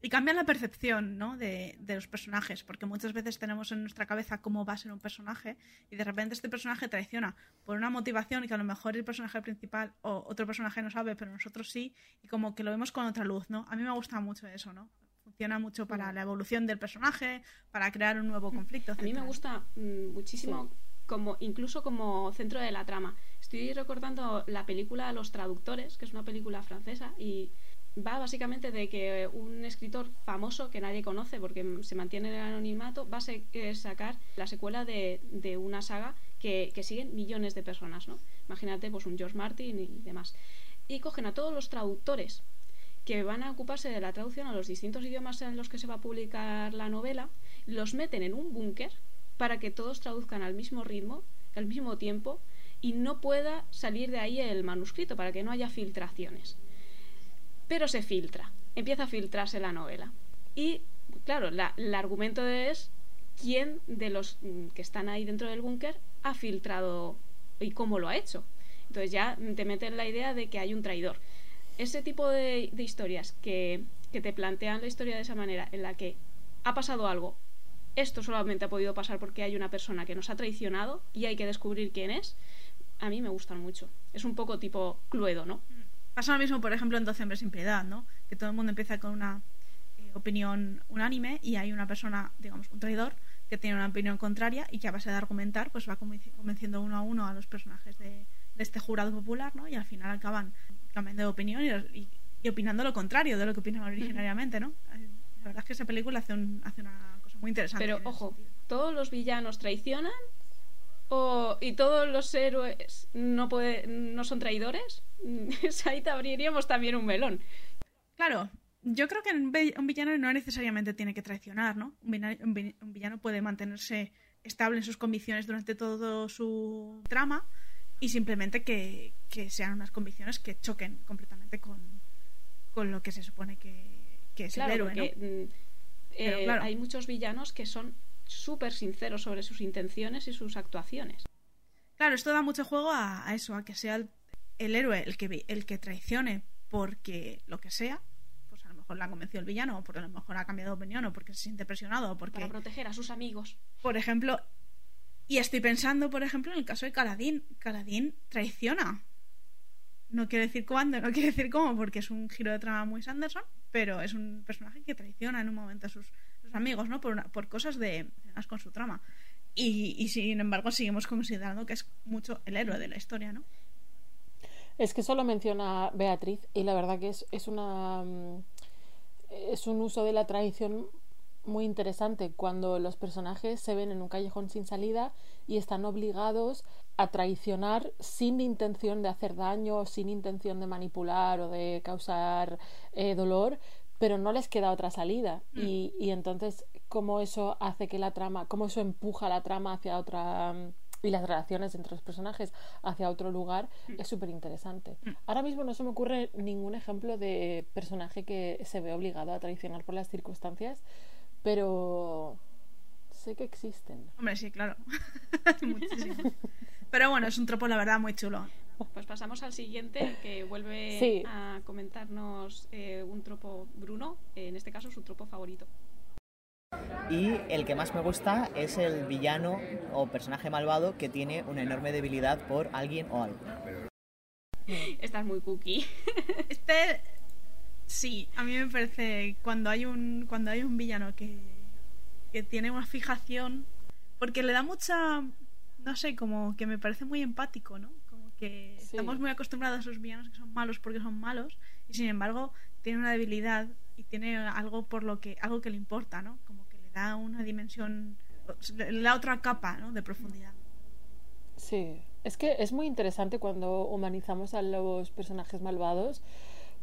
Y cambian la percepción ¿no? de, de los personajes, porque muchas veces tenemos en nuestra cabeza cómo va a ser un personaje y de repente este personaje traiciona por una motivación que a lo mejor el personaje principal o otro personaje no sabe, pero nosotros sí, y como que lo vemos con otra luz, ¿no? A mí me gusta mucho eso, ¿no? Funciona mucho para la evolución del personaje, para crear un nuevo conflicto. A mí me gusta mm, muchísimo, como, incluso como centro de la trama. Estoy recordando la película Los Traductores, que es una película francesa, y va básicamente de que un escritor famoso que nadie conoce porque se mantiene en el anonimato va a se- sacar la secuela de, de una saga que, que siguen millones de personas, ¿no? Imagínate, pues un George Martin y demás. Y cogen a todos los traductores que van a ocuparse de la traducción a los distintos idiomas en los que se va a publicar la novela, los meten en un búnker para que todos traduzcan al mismo ritmo, al mismo tiempo, y no pueda salir de ahí el manuscrito, para que no haya filtraciones. Pero se filtra, empieza a filtrarse la novela. Y, claro, la- el argumento es quién de los mm, que están ahí dentro del búnker ha filtrado y cómo lo ha hecho. Entonces ya te meten la idea de que hay un traidor. Ese tipo de, de historias que, que te plantean la historia de esa manera, en la que ha pasado algo, esto solamente ha podido pasar porque hay una persona que nos ha traicionado y hay que descubrir quién es, a mí me gustan mucho. Es un poco tipo Cluedo, ¿no? Pasa lo mismo, por ejemplo, en 12 hombres sin piedad, ¿no? Que todo el mundo empieza con una eh, opinión unánime y hay una persona, digamos, un traidor que tiene una opinión contraria y que a base de argumentar, pues va convenci- convenciendo uno a uno a los personajes de, de este jurado popular, ¿no? Y al final acaban cambiando de opinión y, y- y opinando lo contrario de lo que opinaban originariamente, ¿no? Eh, La verdad es que esa película hace, un- hace una cosa muy interesante. Pero ojo. ¿todos los villanos traicionan? ¿O, ¿Y todos los héroes no, puede, no son traidores? (laughs) Pues Ahí te abriríamos también un melón. Claro, yo creo que un vi- un villano no necesariamente tiene que traicionar, ¿no? Un villano puede mantenerse estable en sus convicciones durante todo su trama y simplemente que, que sean unas convicciones que choquen completamente con, con lo que se supone que, que es Claro, el héroe, porque ¿no? mm, Pero eh, claro. hay muchos villanos que son súper sinceros sobre sus intenciones y sus actuaciones. Claro, esto da mucho juego a, a eso, a que sea el, el héroe el que, el que traicione porque lo que sea, pues a lo mejor la ha convencido el villano, o porque a lo mejor ha cambiado de opinión, o porque se siente presionado, o porque Para proteger a sus amigos. Por ejemplo, y estoy pensando, por ejemplo, en el caso de Caladín. Caladín traiciona. No quiero decir cuándo, no quiero decir cómo, porque es un giro de trama muy Sanderson, pero es un personaje que traiciona en un momento a sus, amigos, ¿no? Por, una- por cosas de con su trama. Y, y sin embargo seguimos considerando que es mucho el héroe de la historia, ¿no? Es que eso lo menciona Beatriz y la verdad que es, es una mm, es un uso de la tradición muy interesante cuando los personajes se ven en un callejón sin salida y están obligados a traicionar sin intención de hacer daño, sin intención de manipular o de causar eh, dolor, pero no les queda otra salida. Mm. Y, y entonces, cómo eso hace que la trama, cómo eso empuja la trama hacia otra mm, y las relaciones entre los personajes hacia otro lugar es súper interesante. Ahora mismo no se me ocurre ningún ejemplo de personaje que se ve obligado a traicionar por las circunstancias, pero sé que existen. Hombre, sí, claro. (laughs) Muchísimo. Pero bueno, es un tropo, la verdad, muy chulo. Pues pasamos al siguiente, que vuelve Sí. a comentarnos eh, un tropo Bruno, en este caso su tropo favorito. Y el que más me gusta es el villano o personaje malvado que tiene una enorme debilidad por alguien o algo. Esta es muy cookie. Este sí, a mí me parece cuando hay un cuando hay un villano que, que tiene una fijación porque le da mucha no sé, como que me parece muy empático, ¿no? Como que Sí. estamos muy acostumbrados a esos villanos que son malos porque son malos y sin embargo tiene una debilidad y tiene algo por lo que algo que le importa, ¿no? Como que le da una dimensión la otra capa ¿no? de profundidad. Sí, es que es muy interesante cuando humanizamos a los personajes malvados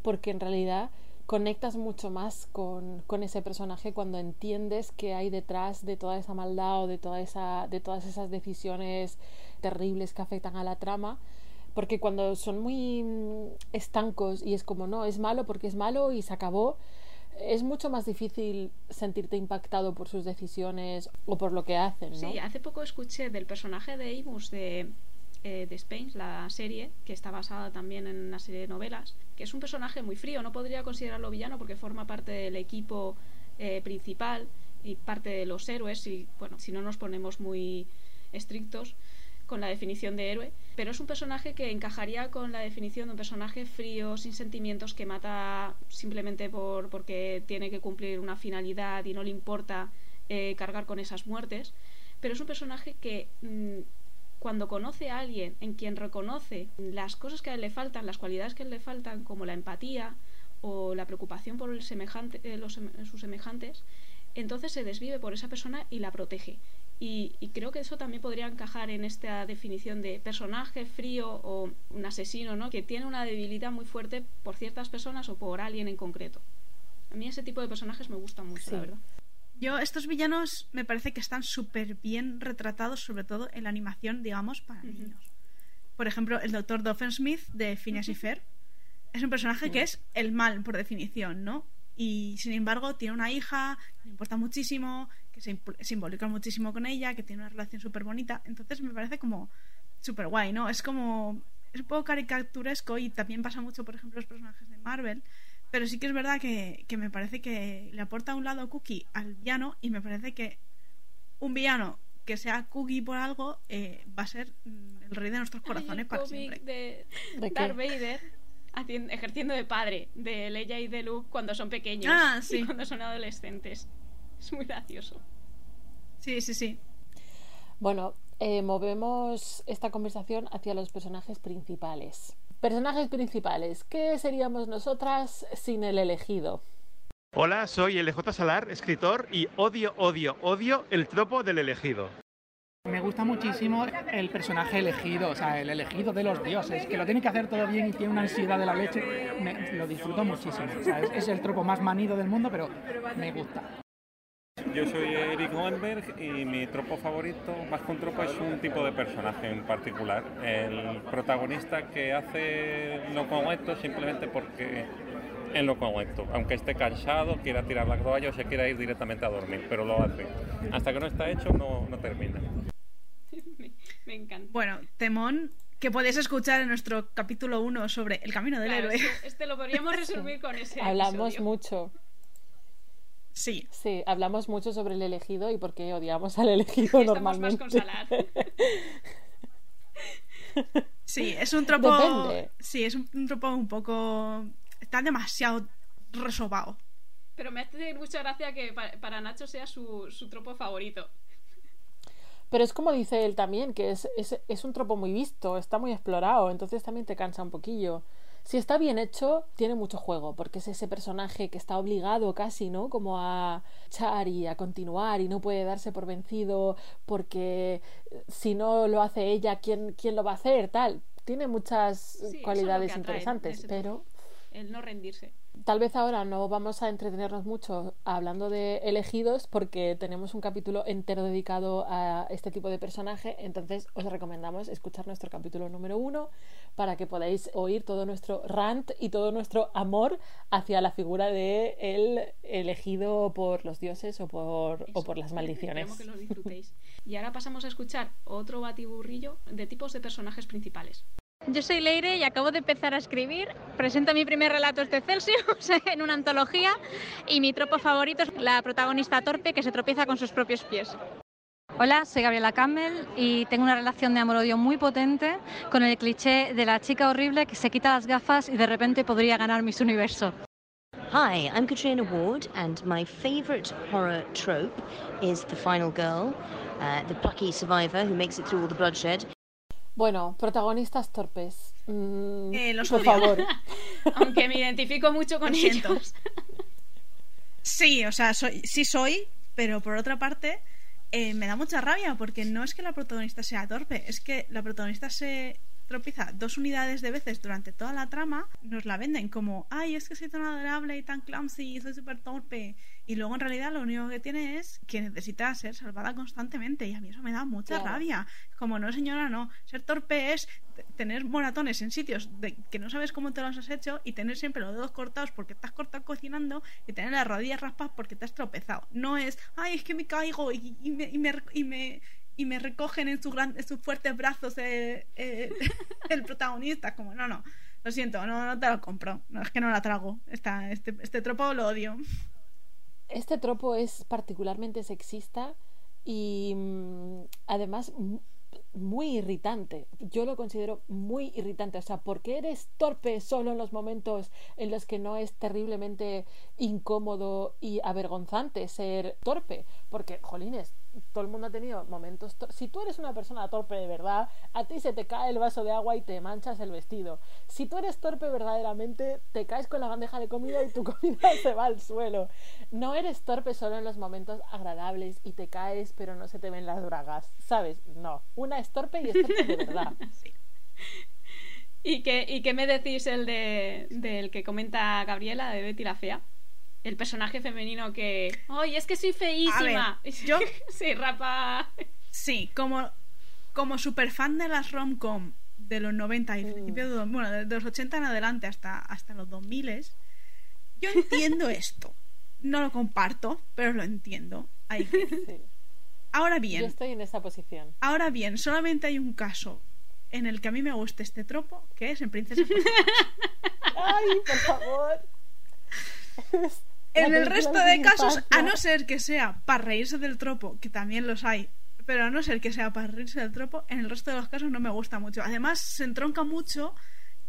porque en realidad conectas mucho más con, con, ese personaje cuando entiendes qué hay detrás de toda esa maldad o de, toda esa, de todas esas decisiones terribles que afectan a la trama. Porque cuando son muy mm, estancos y es como, no, es malo porque es malo y se acabó, es mucho más difícil sentirte impactado por sus decisiones o por lo que hacen. ¿no? Sí, hace poco escuché del personaje de Imus de eh, de Spain, la serie, que está basada también en una serie de novelas, que es un personaje muy frío, no podría considerarlo villano porque forma parte del equipo eh, principal y parte de los héroes, y bueno, si no nos ponemos muy estrictos con la definición de héroe, pero es un personaje que encajaría con la definición de un personaje frío, sin sentimientos, que mata simplemente por, porque tiene que cumplir una finalidad y no le importa eh, cargar con esas muertes, pero es un personaje que mm, cuando conoce a alguien en quien reconoce las cosas que a él le faltan, las cualidades que a él le faltan, como la empatía o la preocupación por el semejante, eh, los, sus semejantes, entonces se desvive por esa persona y la protege. Y, y, creo que eso también podría encajar en esta definición de personaje frío o un asesino, ¿no? Que tiene una debilidad muy fuerte por ciertas personas o por alguien en concreto. A mí ese tipo de personajes me gusta mucho, Sí. la verdad. Yo, estos villanos me parece que están súper bien retratados, sobre todo en la animación, digamos, para niños. Por ejemplo, el doctor Doffensmith de Phineas y Ferb es un personaje que es el mal, por definición, ¿no? Y sin embargo, tiene una hija que le importa muchísimo, que se, se involucra muchísimo con ella, que tiene una relación súper bonita. Entonces me parece como súper guay, ¿no? Es como. Es un poco caricaturesco y también pasa mucho, por ejemplo, los personajes de Marvel. Pero sí que es verdad que, que me parece que le aporta un lado cookie al villano y me parece que un villano que sea cookie por algo eh, va a ser mm, el rey de nuestros (laughs) corazones el para cómic siempre. de ¿De qué? Darth Vader ejerciendo de padre de Leia y de Luke cuando son pequeños Ah, sí. y cuando son adolescentes. Es muy gracioso. Sí, sí, sí. Bueno, eh, movemos esta conversación hacia los personajes principales. Personajes principales, ¿qué seríamos nosotras sin el elegido? Hola, soy LJ Salar, escritor, y odio, odio, odio el tropo del elegido. Me gusta muchísimo el personaje elegido, o sea, el elegido de los dioses, que lo tiene que hacer todo bien y tiene una ansiedad de la leche. Me- lo disfruto muchísimo. o sea, es, es el tropo más manido del mundo, pero me gusta. Yo soy Eric Goldberg y mi tropo favorito, más que un tropo, es un tipo de personaje en particular. El protagonista que hace lo correcto simplemente porque es lo correcto. Aunque esté cansado, quiera tirar la toalla o se quiera ir directamente a dormir, pero lo hace. Hasta que no está hecho, no, no termina. (laughs) me, me encanta. Bueno, temón que podéis escuchar en nuestro capítulo 1 sobre el camino del Claro, héroe. este, este lo podríamos resumir con ese Hablamos episodio. mucho. Sí. Sí, hablamos mucho sobre el elegido y por qué odiamos al elegido Estamos más normalmente. con Salar. (laughs) Sí, es un tropo. Depende. Sí, es un, un tropo un poco. Está demasiado resobado. Pero me hace mucha gracia que pa- para Nacho sea su, su tropo favorito. Pero es como dice él también, que es, es, es un tropo muy visto, está muy explorado, entonces también te cansa un poquillo. Si está bien hecho, tiene mucho juego, porque es ese personaje que está obligado casi, ¿no? Como a echar y a continuar y no puede darse por vencido porque eh, si no lo hace ella, ¿quién, quién lo va a hacer? Tal. Tiene muchas Sí, cualidades interesantes, pero El no rendirse. Tal vez ahora no vamos a entretenernos mucho hablando de elegidos porque tenemos un capítulo entero dedicado a este tipo de personaje, entonces os recomendamos escuchar nuestro capítulo número uno para que podáis oír todo nuestro rant y todo nuestro amor hacia la figura de el elegido por los dioses o por, o por las maldiciones. Que lo disfrutéis. (laughs) Y ahora pasamos a escuchar otro batiburrillo de tipos de personajes principales. Yo soy Leire y acabo de empezar a escribir. Presento mi primer relato de Celsius (laughs) en una antología y mi tropo favorito es la protagonista torpe que se tropieza con sus propios pies. Hola, soy Gabriela Campbell y tengo una relación de amor-odio muy potente con el cliché de la chica horrible que se quita las gafas y de repente podría ganar Miss Universo. Hi, I'm Katrina Ward, and my favourite horror trope is the final girl, uh, the plucky survivor who makes it through all the bloodshed. Bueno, protagonistas torpes. Mm, Eh, los por odio. favor. (laughs) Aunque me identifico mucho con (laughs) ellos. Sí, o sea, soy, sí soy, pero por otra parte, eh, me da mucha rabia porque no es que la protagonista sea torpe, es que la protagonista se tropieza dos unidades de veces durante toda la trama, nos la venden como, ay, es que soy tan adorable y tan clumsy y soy súper torpe. Y luego en realidad lo único que tiene es que necesita ser salvada constantemente y a mí eso me da mucha Claro. rabia. Como no, señora, no. Ser torpe es tener moratones en sitios de que no sabes cómo te los has hecho y tener siempre los dedos cortados porque has cortado cocinando y tener las rodillas raspadas porque te has tropezado. No es, ay, es que me caigo y, y me, y me, y me- y me recogen en, su gran- en sus fuertes brazos eh, eh, (laughs) el protagonista. Como, no, no. Lo siento, no, no te lo compro. No, es que no la trago. Esta, este, este tropo lo odio. Este tropo es particularmente sexista y mm, además muy irritante. Yo lo considero muy irritante. O sea, ¿por qué eres torpe solo en los momentos en los que no es terriblemente incómodo y avergonzante ser torpe? Porque, jolines, todo el mundo ha tenido momentos. Si tú eres una persona torpe de verdad, a ti se te cae el vaso de agua y te manchas el vestido. Si tú eres torpe verdaderamente, te caes con la bandeja de comida y tu (laughs) comida se va al suelo. No eres torpe solo en los momentos agradables y te caes, pero no se te ven las bragas. ¿Sabes? No. Una es torpe y es torpe de (laughs) verdad. ¿Y qué, ¿Y qué me decís el de, del que comenta Gabriela, de Betty la Fea? El personaje femenino que. ¡Ay, es que soy feísima! (laughs) yo- sí, rapa. Sí, como, como super fan de las rom-com de los 90 y principios de, los- bueno, de los 80 en adelante hasta, hasta los 2000 yo (laughs) entiendo esto. No lo comparto, pero lo entiendo. Que- (laughs) Ahora bien, Yo estoy en esa posición. ahora bien, solamente hay un caso en el que a mí me gusta este tropo, que es en Princesa ¡Ay, por favor! En el resto de casos, a no ser que sea para reírse del tropo, que también los hay, pero a no ser que sea para reírse del tropo, en el resto de los casos no me gusta mucho. Además, se entronca mucho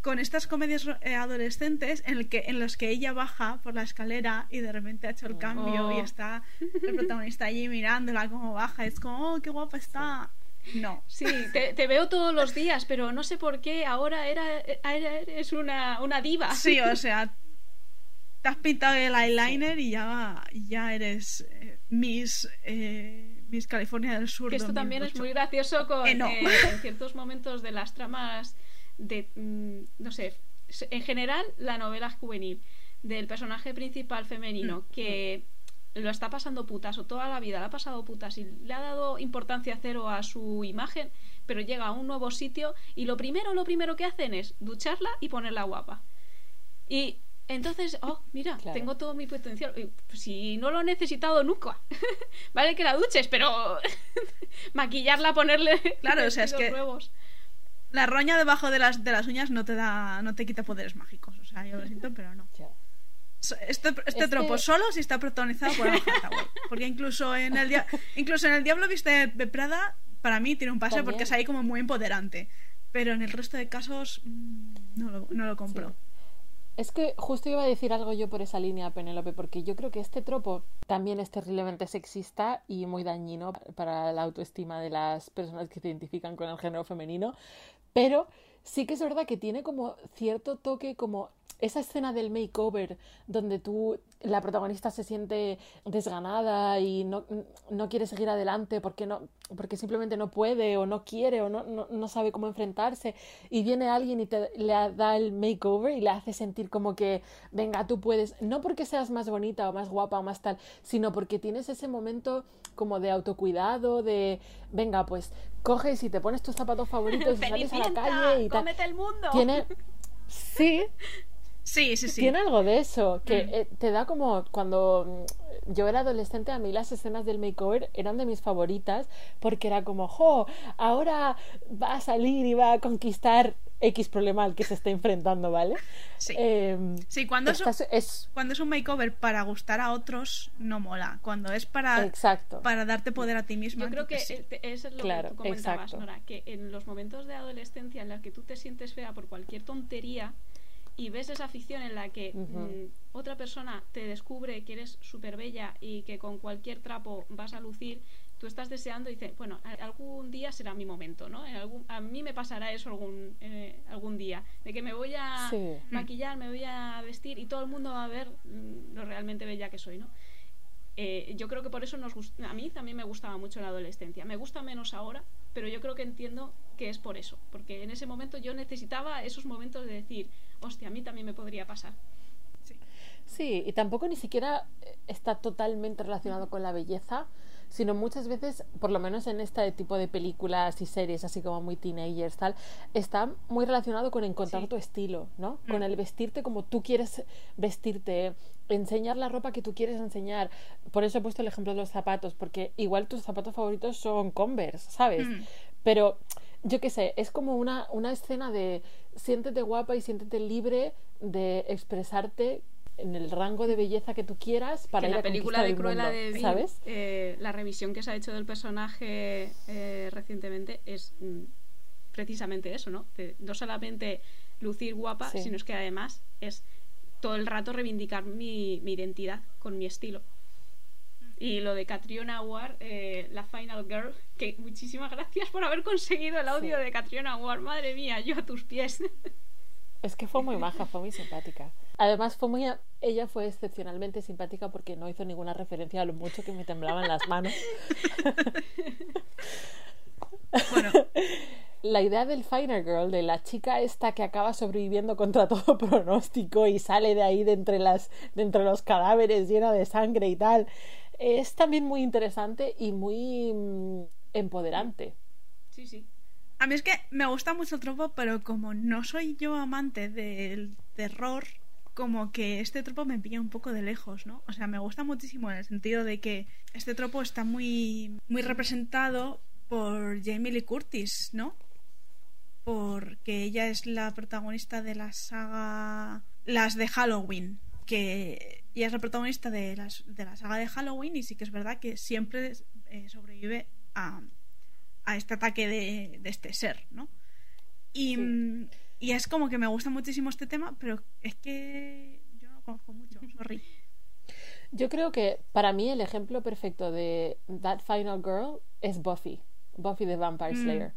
con estas comedias eh, adolescentes en, el que, en las que ella baja por la escalera y de repente ha hecho el cambio Oh. y está el protagonista allí mirándola como baja. Es como, oh, qué guapa está. No. Sí, te, te veo todos los días, pero no sé por qué ahora era, era- eres una, una diva. Sí, o sea, te has pintado el eyeliner y ya, ya eres eh, Miss, eh, Miss California del Sur. Que esto también es 2008. muy gracioso con Eh, no. en ciertos momentos de las tramas de mm, no sé en general la novela juvenil del personaje principal femenino Mm, que lo está pasando putas o toda la vida la ha pasado putas y le ha dado importancia cero a su imagen pero llega a un nuevo sitio y lo primero lo primero que hacen es ducharla y ponerla guapa y entonces, oh, mira, Claro. tengo todo mi potencial. Pues, Si no lo he necesitado nunca. (laughs) vale que la duches, pero (laughs) maquillarla, ponerle (laughs) Claro, o sea, es vestidos que- nuevos. La roña debajo de las, de las uñas no te da, no te quita poderes mágicos. O sea, yo lo siento, pero no. So- Este, este Es tropo solo si está protagonizado por Anne Hathaway. Porque incluso en el dia- incluso en el Diablo viste de Prada, para mí tiene un pase También. porque es ahí como muy empoderante. Pero en el resto de casos mm, no lo, no lo compro. Es que justo iba a decir algo yo por esa línea, Penélope, porque yo creo que este tropo también es terriblemente sexista y muy dañino para la autoestima de las personas que se identifican con el género femenino, pero sí que es verdad que tiene como cierto toque como esa escena del makeover donde tú, la protagonista se siente desganada y no, no quiere seguir adelante porque, no, porque simplemente no puede o no quiere o no, no, no sabe cómo enfrentarse. Y viene alguien y te le da el makeover y le hace sentir como que, venga, tú puedes, no porque seas más bonita o más guapa o más tal, sino porque tienes ese momento como de autocuidado, de, venga, pues coges y te pones tus zapatos favoritos y (laughs) sales a la calle y tal. cómete el mundo. Tiene, sí, Sí, sí, sí. tiene algo de eso, que Mm. eh, te da como cuando mm, yo era adolescente, a mí las escenas del makeover eran de mis favoritas, porque era como, jo, ahora va a salir y va a conquistar X problema al que se está enfrentando, ¿vale? Sí. Em, Sí, cuando es, un- es cuando es un makeover para gustar a otros, no mola. Cuando es para, Exacto. para darte poder a ti misma. Yo creo que sí. eso es lo Claro, que tú comentabas, exacto. Nora, que en los momentos de adolescencia en los que tú te sientes fea por cualquier tontería y ves esa ficción en la que mm, otra persona te descubre que eres súper bella y que con cualquier trapo vas a lucir, tú estás deseando y dices, bueno, algún día será mi momento, ¿no? En algún, a mí me pasará eso algún, eh, algún día, de que me voy a Sí. maquillar, me voy a vestir y todo el mundo va a ver mm, lo realmente bella que soy, ¿no? Eh, yo creo que por eso nos gust- a mí también me gustaba mucho la adolescencia. Me gusta menos ahora, pero yo creo que entiendo que es por eso. Porque en ese momento yo necesitaba esos momentos de decir, hostia, a mí también me podría pasar. Sí, y tampoco ni siquiera eh, está totalmente relacionado con la belleza, sino muchas veces, por lo menos en este tipo de películas y series, así como muy teenagers, tal, está muy relacionado con encontrar tu estilo, ¿no? Con el vestirte como tú quieres vestirte, enseñar la ropa que tú quieres enseñar. Por eso he puesto el ejemplo de los zapatos, porque igual tus zapatos favoritos son Converse, ¿sabes? Mm. Pero yo qué sé, es como una, una escena de siéntete guapa y siéntete libre de expresarte en el rango de belleza que tú quieras para que ir la a película de el Cruella mundo, de Vil, ¿sabes? eh, la revisión que se ha hecho del personaje eh, recientemente es mm, precisamente eso, ¿no? De no solamente lucir guapa, Sí. sino es que además es todo el rato reivindicar mi, mi identidad con mi estilo. Y lo de Catriona Ward, eh, la Final Girl, que muchísimas gracias por haber conseguido el audio de Catriona Ward. Madre mía, yo a tus pies. Es que fue muy maja, fue muy simpática. Además, fue muy, ella fue excepcionalmente simpática porque no hizo ninguna referencia a lo mucho que me temblaban las manos. La idea del Finer Girl, de la chica esta que acaba sobreviviendo contra todo pronóstico y sale de ahí de entre, las, de entre los cadáveres llena de sangre y tal, es también muy interesante y muy mm, empoderante. Sí, sí. A mí es que me gusta mucho el tropo, pero como no soy yo amante del terror, como que este tropo me pilla un poco de lejos, ¿no? O sea, me gusta muchísimo en el sentido de que este tropo está muy, muy representado por Jamie Lee Curtis, ¿no? Porque ella es la protagonista de la saga Las de Halloween, que ella es la protagonista de, las, de la saga de Halloween y sí que es verdad que siempre eh, sobrevive a, a este ataque de, de este ser, ¿no? Y, mm, y es como que me gusta muchísimo este tema, pero es que yo no lo conozco mucho, (laughs) sorry. Yo creo que para mí el ejemplo perfecto de That Final Girl es Buffy, Buffy the Vampire Mm. Slayer.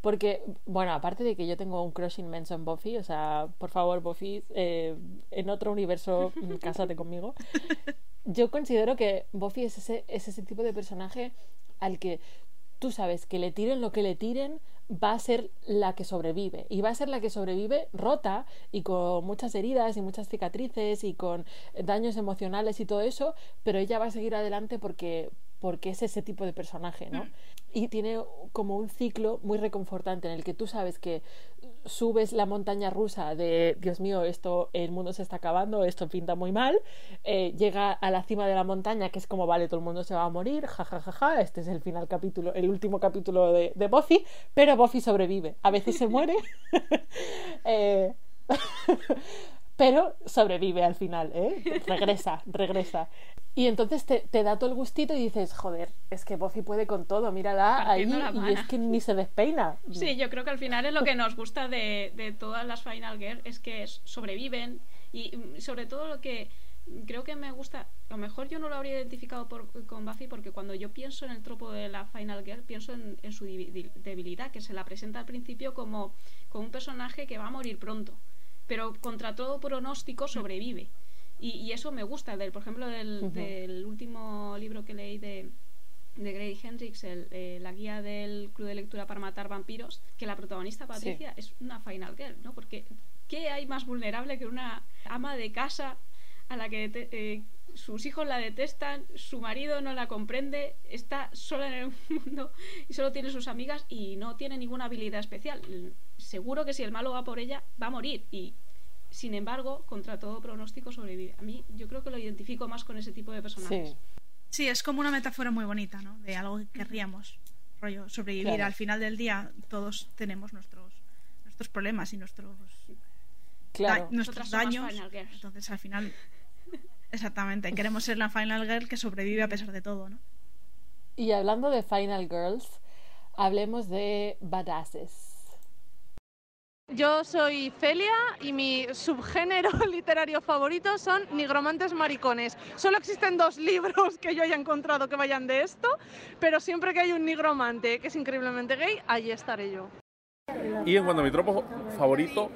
Porque, bueno, aparte de que yo tengo un crush inmenso en Buffy, o sea, por favor, Buffy, eh, en otro universo, mm, (laughs) cásate conmigo. Yo considero que Buffy es ese, es ese tipo de personaje al que tú sabes que le tiren lo que le tiren, va a ser la que sobrevive. Y va a ser la que sobrevive rota y con muchas heridas y muchas cicatrices y con daños emocionales y todo eso, pero ella va a seguir adelante porque, porque es ese tipo de personaje, ¿no? Y tiene como un ciclo muy reconfortante en el que tú sabes que subes la montaña rusa de Dios mío, esto el mundo se está acabando, esto pinta muy mal, eh, llega a la cima de la montaña que es como vale, todo el mundo se va a morir, jajajaja, ja, ja, ja, este es el final capítulo, el último capítulo de, Buffy, pero Buffy sobrevive, a veces se muere, (laughs) eh, (laughs) pero sobrevive al final, ¿eh? regresa, (laughs) regresa. Y entonces te, te, da todo el gustito y dices, joder, es que Buffy puede con todo, mírala ahí y es que ni se despeina. Sí, yo creo que al final es lo que nos gusta de, de todas las Final Girl, es que sobreviven y mm, sobre todo lo que creo que me gusta, a lo mejor yo no lo habría identificado por, con Buffy porque cuando yo pienso en el tropo de la Final Girl, pienso en, en su debilidad, que se la presenta al principio como, como un personaje que va a morir pronto, pero contra todo pronóstico sobrevive. Y, y, eso me gusta, del, por ejemplo, del, uh -huh. del último libro que leí de, de Grady Hendrix, el, eh, la guía del Club de Lectura para Matar Vampiros, que la protagonista Patricia sí. es una Final Girl, ¿no? Porque ¿qué hay más vulnerable que una ama de casa a la que eh, sus hijos la detestan, su marido no la comprende, está sola en el (laughs) mundo y solo tiene sus amigas y no tiene ninguna habilidad especial? Seguro que si el malo va por ella, va a morir y sin embargo, contra todo pronóstico sobrevive. A mí yo creo que lo identifico más con ese tipo de personajes. Sí, sí es como una metáfora muy bonita, ¿no? De algo que querríamos, rollo, sobrevivir. Claro. Al final del día todos tenemos nuestros, nuestros problemas y nuestros, claro. da nuestros daños. Entonces al final, exactamente, queremos ser la Final Girl que sobrevive a pesar de todo, ¿no? Y hablando de Final Girls, hablemos de badasses. Yo soy Celia y mi subgénero (laughs) literario favorito son nigromantes maricones. Solo existen dos libros que yo haya encontrado que vayan de esto, pero siempre que hay un nigromante que es increíblemente gay, allí estaré yo. Y en cuanto a mi tropo favorito,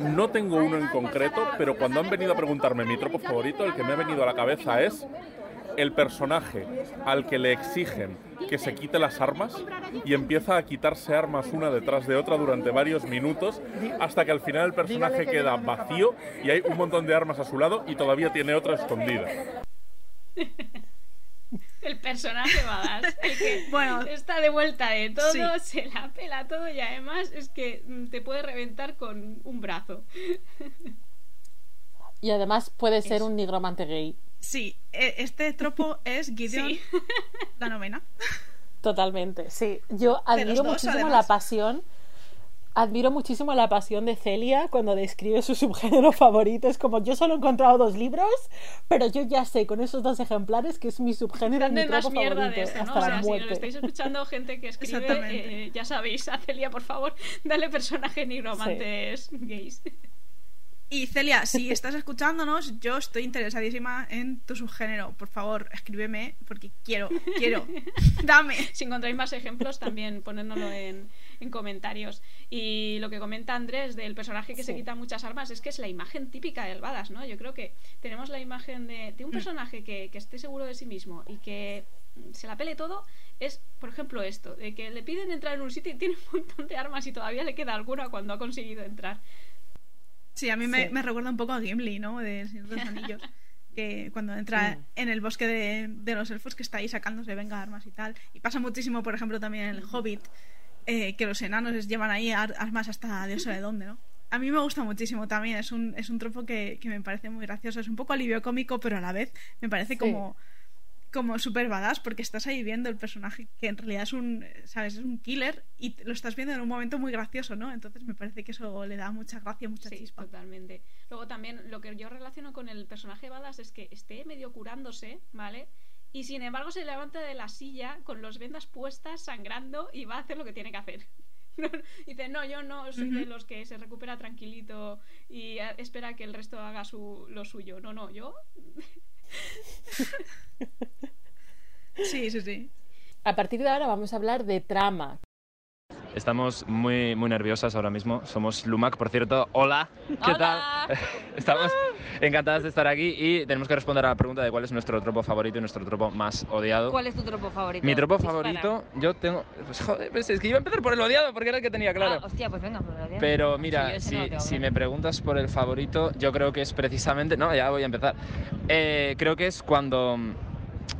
no tengo uno en concreto, pero cuando han venido a preguntarme mi tropo favorito, el que me ha venido a la cabeza es el personaje al que le exigen que se quite las armas y empieza a quitarse armas una detrás de otra durante varios minutos hasta que al final el personaje queda vacío y hay un montón de armas a su lado y todavía tiene otra escondida. El personaje badass, el que (laughs) Bueno, está de vuelta de todo, sí. se la pela todo y además es que mm, te puede reventar con un brazo. Y además puede ser un nigromante gay. Sí, e- este tropo (laughs) es Gideon, Sí. (laughs) la novena. Totalmente, sí. Yo admiro muchísimo además. la pasión. Admiro muchísimo la pasión de Celia cuando describe su subgénero favorito. Es como, yo solo he encontrado dos libros, pero yo ya sé con esos dos ejemplares que es mi subgénero y mi más mierda favorito de esto, ¿no? hasta O sea, la si muerte. lo estáis escuchando gente que escribe, Exactamente. eh, ya sabéis, a Celia, por favor, dale personaje nigromantes gays. Y Celia, si estás escuchándonos, yo estoy interesadísima en tu subgénero. Por favor, escríbeme porque quiero, quiero. (laughs) Dame. Si encontráis más ejemplos, también ponérnoslo en, en comentarios. Y lo que comenta Andrés del personaje que se quita muchas armas es que es la imagen típica del Badass, ¿no? Yo creo que tenemos la imagen de, de un personaje que, que esté seguro de sí mismo y que mm, se la pele todo. Es, por ejemplo, esto, de que le piden entrar en un sitio y tiene un montón de armas y todavía le queda alguna cuando ha conseguido entrar. Sí, a mí me, Sí. me recuerda un poco a Gimli, ¿no? De Señor de los Anillos. (laughs) Que cuando entra Mm. en el bosque de, de los elfos, que está ahí sacándose venga armas y tal. Y pasa muchísimo, por ejemplo, también en el Hobbit, eh, que los enanos les llevan ahí ar- armas hasta Dios sabe dónde, ¿no? A mí me gusta muchísimo también, es un, es un tropo que, que me parece muy gracioso. Es un poco alivio cómico, pero a la vez me parece Sí. como, como súper badass, porque estás ahí viendo el personaje que en realidad es un, ¿sabes? Es un killer y lo estás viendo en un momento muy gracioso, ¿no? Entonces me parece que eso le da mucha gracia, mucha Sí, chispa. totalmente. Luego también lo que yo relaciono con el personaje Badass es que esté medio curándose, ¿vale? Y sin embargo se levanta de la silla con los vendas puestas, sangrando y va a hacer lo que tiene que hacer. (laughs) Dice, no, yo no soy de los que se recupera tranquilito y eh, espera que el resto haga su, lo suyo. No, no, yo (laughs) (laughs) Sí, sí, sí. A partir de ahora vamos a hablar de trama. Estamos muy, muy nerviosas ahora mismo. Somos Lumac, por cierto. Hola, ¿qué Hola. tal? (laughs) Estamos encantadas de estar aquí y tenemos que responder a la pregunta de cuál es nuestro tropo favorito y nuestro tropo más odiado. ¿Cuál es tu tropo favorito? Mi tropo Dispara. favorito, yo tengo. Pues joder, pues es que iba a empezar por el odiado porque era el que tenía claro. Ah, hostia, pues venga, pues lo odias. Pero mira, si, no si claro. me preguntas por el favorito, yo creo que es precisamente. No, ya voy a empezar. Eh, creo que es cuando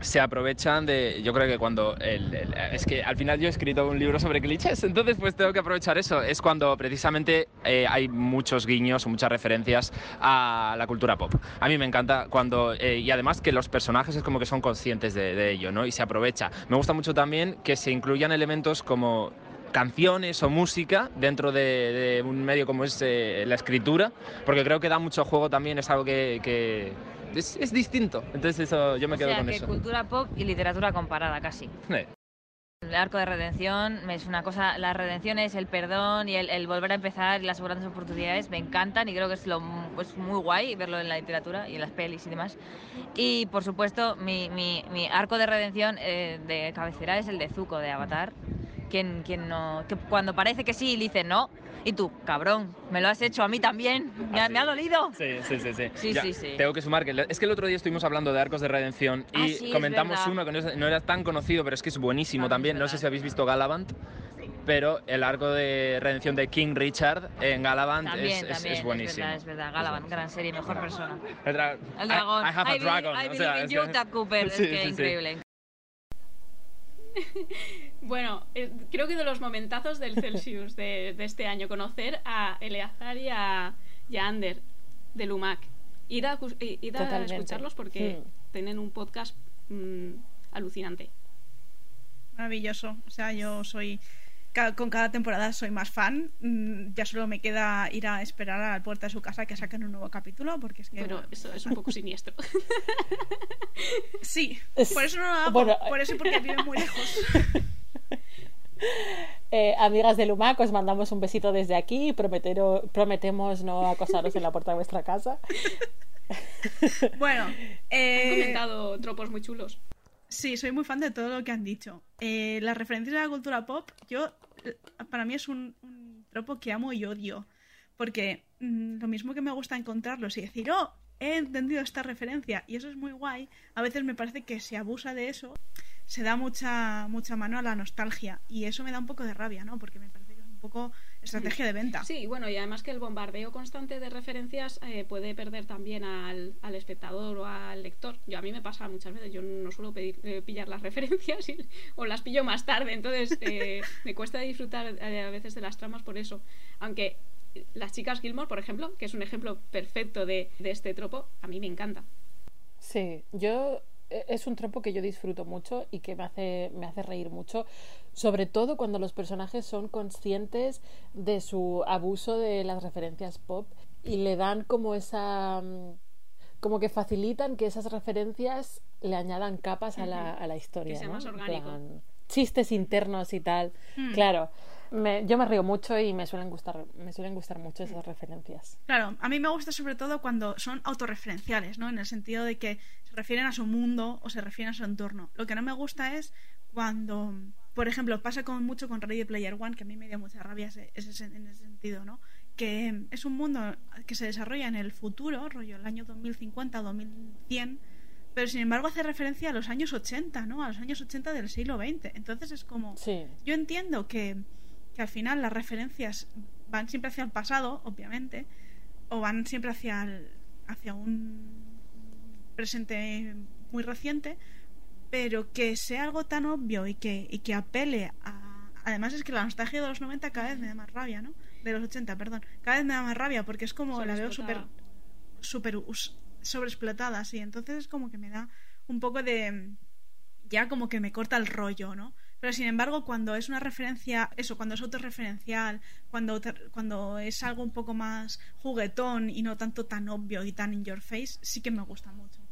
se aprovechan de. Yo creo que cuando. es que al final yo he escrito un libro sobre clichés, (laughs) entonces pues tengo que aprovechar eso. Es cuando precisamente eh, hay muchos guiños, muchas referencias a la cultura pop. A mí me encanta cuando. eh, y además que los personajes es como que son conscientes de, ello, ¿no? Y se aprovecha. Me gusta mucho también que se incluyan elementos como canciones o música dentro de, un medio como es eh, la escritura, porque creo que da mucho juego también, es algo que es, es distinto. Entonces eso, yo me o quedo sea, con que eso. cultura pop y literatura comparada casi. El arco de redención es una cosa, la redención es el perdón y el, el volver a empezar y las grandes oportunidades me encantan y creo que es, lo, es muy guay verlo en la literatura y en las pelis y demás. Y por supuesto, mi, mi- mi arco de redención eh, de cabecera es el de Zuko de Avatar. Quien, quien no, que cuando parece que sí, dice no. Y tú, cabrón, me lo has hecho a mí también. Me, ha- me ha dolido. Sí, sí, sí. Sí, Sí, Ya, sí, sí. Tengo que sumar que es que el otro día estuvimos hablando de arcos de redención y Ah, sí, es comentamos uno que no, es- no era tan conocido, pero es que es buenísimo también. No sé si habéis visto Galavant. Pero el arco de redención de King Richard en Galavant También, es, es- también, es buenísimo. verdad, es verdad. Galavan, gran serie, mejor persona. El, dra- El I- dragón. I, have a I believe- dragon. I o sea, believe in es you, Tad (laughs) Cooper. Sí, es que sí, sí. (laughs) Bueno, eh, creo que de los momentazos del Celsius de, de este año, conocer a Eleazar y a, y a Ander de Lumac. Ir a, ir a escucharlos porque Hmm. tienen un podcast mm, alucinante. Maravilloso. O sea, yo soy. Con cada temporada soy más fan. Mm, Ya solo me queda ir a esperar a la puerta de su casa que saquen un nuevo capítulo, porque es que. Pero eso es un poco siniestro. Sí, por eso no lo hago. bueno, por eso porque viven muy lejos. (laughs) Eh, amigas de Lumac, os mandamos un besito desde aquí y prometero- prometemos no acosaros en la puerta de vuestra casa. (laughs) Bueno, Han eh, comentado tropos muy chulos. Sí, soy muy fan de todo lo que han dicho. Eh, las referencias a la cultura pop, yo eh, para mí es un, tropo que amo y odio. Porque mm, lo mismo que me gusta encontrarlos y decir, oh, he entendido esta referencia y eso es muy guay, a veces me parece que se abusa de eso, se da mucha, mucha mano a la nostalgia y eso me da un poco de rabia, ¿no? Porque me parece que es un poco estrategia de venta. Sí, bueno, y además que el bombardeo constante de referencias eh, puede perder también al, al, espectador o al lector. Yo a mí me pasa muchas veces, yo no suelo pedir, eh, pillar las (laughs) referencias y, o las pillo más tarde, entonces eh, me cuesta disfrutar eh, a veces de las tramas por eso. Aunque las chicas Gilmore, por ejemplo, que es un ejemplo perfecto de, de este tropo, a mí me encanta. Sí, yo es un tropo que yo disfruto mucho y que me hace, me hace reír mucho, sobre todo cuando los personajes son conscientes de su abuso de las referencias pop y le dan como esa mm, como que facilitan que esas referencias le añadan capas a la, a la historia. Que sea ¿no? más En orgánico. plan, chistes internos y tal. Hmm. Claro. Me- yo me río mucho y me suelen gustar, me suelen gustar mucho esas referencias. Claro, a mí me gusta sobre todo cuando son autorreferenciales, ¿no? En el sentido de que se refieren a su mundo o se refieren a su entorno. Lo que no me gusta es cuando, por ejemplo, pasa con mucho con Ready Player One, que a mí me dio mucha rabia ese, ese- en ese sentido, ¿no? Que es un mundo que se desarrolla en el futuro, rollo el año 2050 o 2100, pero sin embargo hace referencia a los años 80, ¿no? A los años 80 del siglo XX. Entonces es como... Sí. Yo entiendo que, que al final las referencias van siempre hacia el pasado, obviamente, o van siempre hacia, el- hacia un presente muy reciente, pero que sea algo tan obvio y que, y que apele a... Además es que la nostalgia de los 90 cada vez me da más rabia, ¿no? De los 80, perdón. Cada vez me da más rabia porque es como la veo súper us- sobreexplotada, así. Entonces es como que me da un poco de... Ya como que me corta el rollo, ¿no? Pero sin embargo, cuando es una referencia, eso, cuando es autorreferencial, cuando, cuando es algo un poco más juguetón y no tanto tan obvio y tan in your face, sí que me gusta mucho.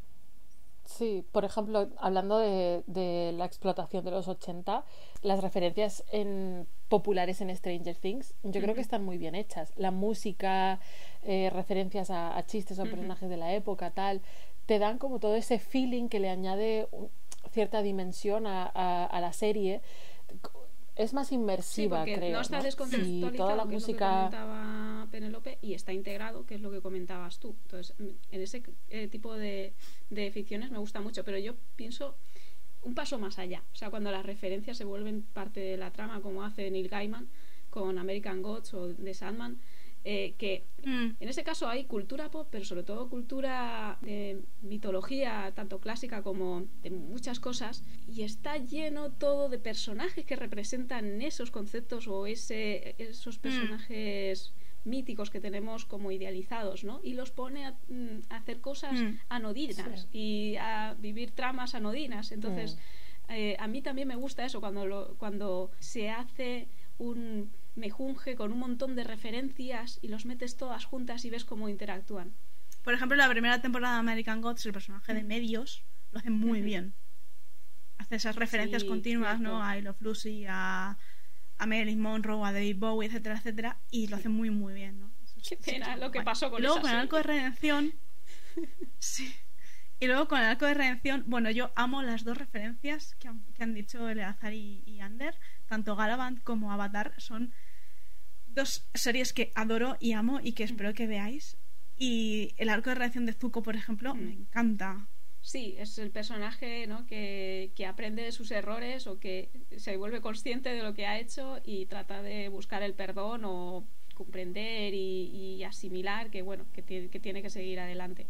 Sí, por ejemplo, hablando de, de la explotación de los 80, las referencias en, populares en Stranger Things, yo creo que están muy bien hechas. La música, eh, referencias a, a chistes o personajes de la época, tal, te dan como todo ese feeling que le añade un- cierta dimensión a, a- a la serie. Es más Sí, inmersiva, porque creo. no está ¿no? descontextualizado, Sí, toda la que es lo que música. comentaba Penélope, y está integrado, que es lo que comentabas tú. Entonces, en ese eh, tipo de, de ficciones me gusta mucho, pero yo pienso un paso más allá. O sea, cuando las referencias se vuelven parte de la trama, como hace Neil Gaiman con American Gods o The Sandman, eh, que en ese caso hay cultura pop, pero sobre todo cultura de mitología, tanto clásica como de muchas cosas, y está lleno todo de personajes que representan esos conceptos o ese, esos personajes míticos que tenemos como idealizados, ¿no? Y los pone a, mm, a hacer cosas Mm. anodinas y a vivir tramas anodinas. Entonces, eh, a mí también me gusta eso cuando, lo, cuando se hace un mejunje con un montón de referencias y los metes todas juntas y ves cómo interactúan. Por ejemplo, la primera temporada de American Gods, el personaje de medios lo hace muy bien. Hace esas referencias Sí, continuas, ¿no? A I Love Lucy, a, a Marilyn Monroe, a David Bowie, etcétera, etcétera, y lo hace muy, muy bien, ¿no? Es- Qué pena lo que guay. pasó con Y luego con el arco de redención. (laughs) sí. Y luego con el arco de redención, bueno, yo amo las dos referencias que han, que han dicho Eleazar y, y Ander, tanto Galavant como Avatar, son dos series que adoro y amo y que espero que veáis. Y el arco de redención de Zuko, por ejemplo, me encanta. Sí, es el personaje ¿no? que, que aprende de sus errores o que se vuelve consciente de lo que ha hecho y trata de buscar el perdón o comprender y, y asimilar que bueno que, que tiene que seguir adelante.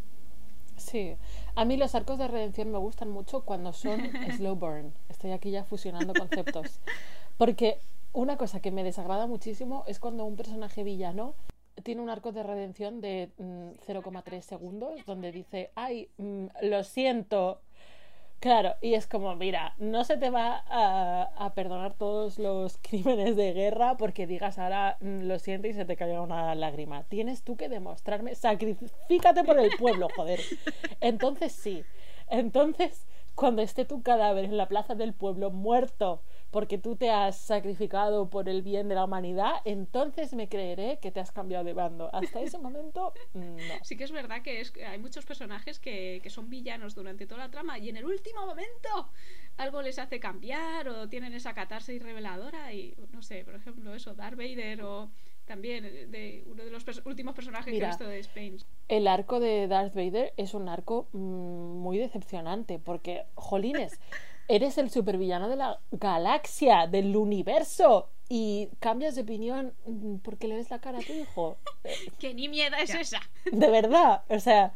Sí, a mí los arcos de redención me gustan mucho cuando son (laughs) slow burn. Estoy aquí ya fusionando conceptos. (laughs) Porque una cosa que me desagrada muchísimo es cuando un personaje villano tiene un arco de redención de mm, 0,3 segundos donde dice, ay, mm, lo siento. Claro, y es como, mira, no se te va a, a perdonar todos los (laughs) crímenes de guerra porque digas ahora mm, lo siento y se te caiga una lágrima. Tienes tú que demostrarme, sacrifícate por el pueblo, joder. (laughs) Entonces sí, entonces cuando esté tu cadáver en la plaza del pueblo muerto porque tú te has sacrificado por el bien de la humanidad, entonces me creeré que te has cambiado de bando. Hasta ese momento, no. Sí que es verdad que es, que hay muchos personajes que, que son villanos durante toda la trama y en el último momento algo les hace cambiar o tienen esa catarsis reveladora y no sé, por ejemplo eso, Darth Vader o también de uno de los pers- últimos personajes que he Mira, visto de Spain. El arco de Darth Vader es un arco mm, muy decepcionante porque, jolines, eres el supervillano de la galaxia, del universo y cambias de opinión mm, porque le ves la cara a tu hijo. (laughs) Que ni mierda es esa. De verdad, o sea,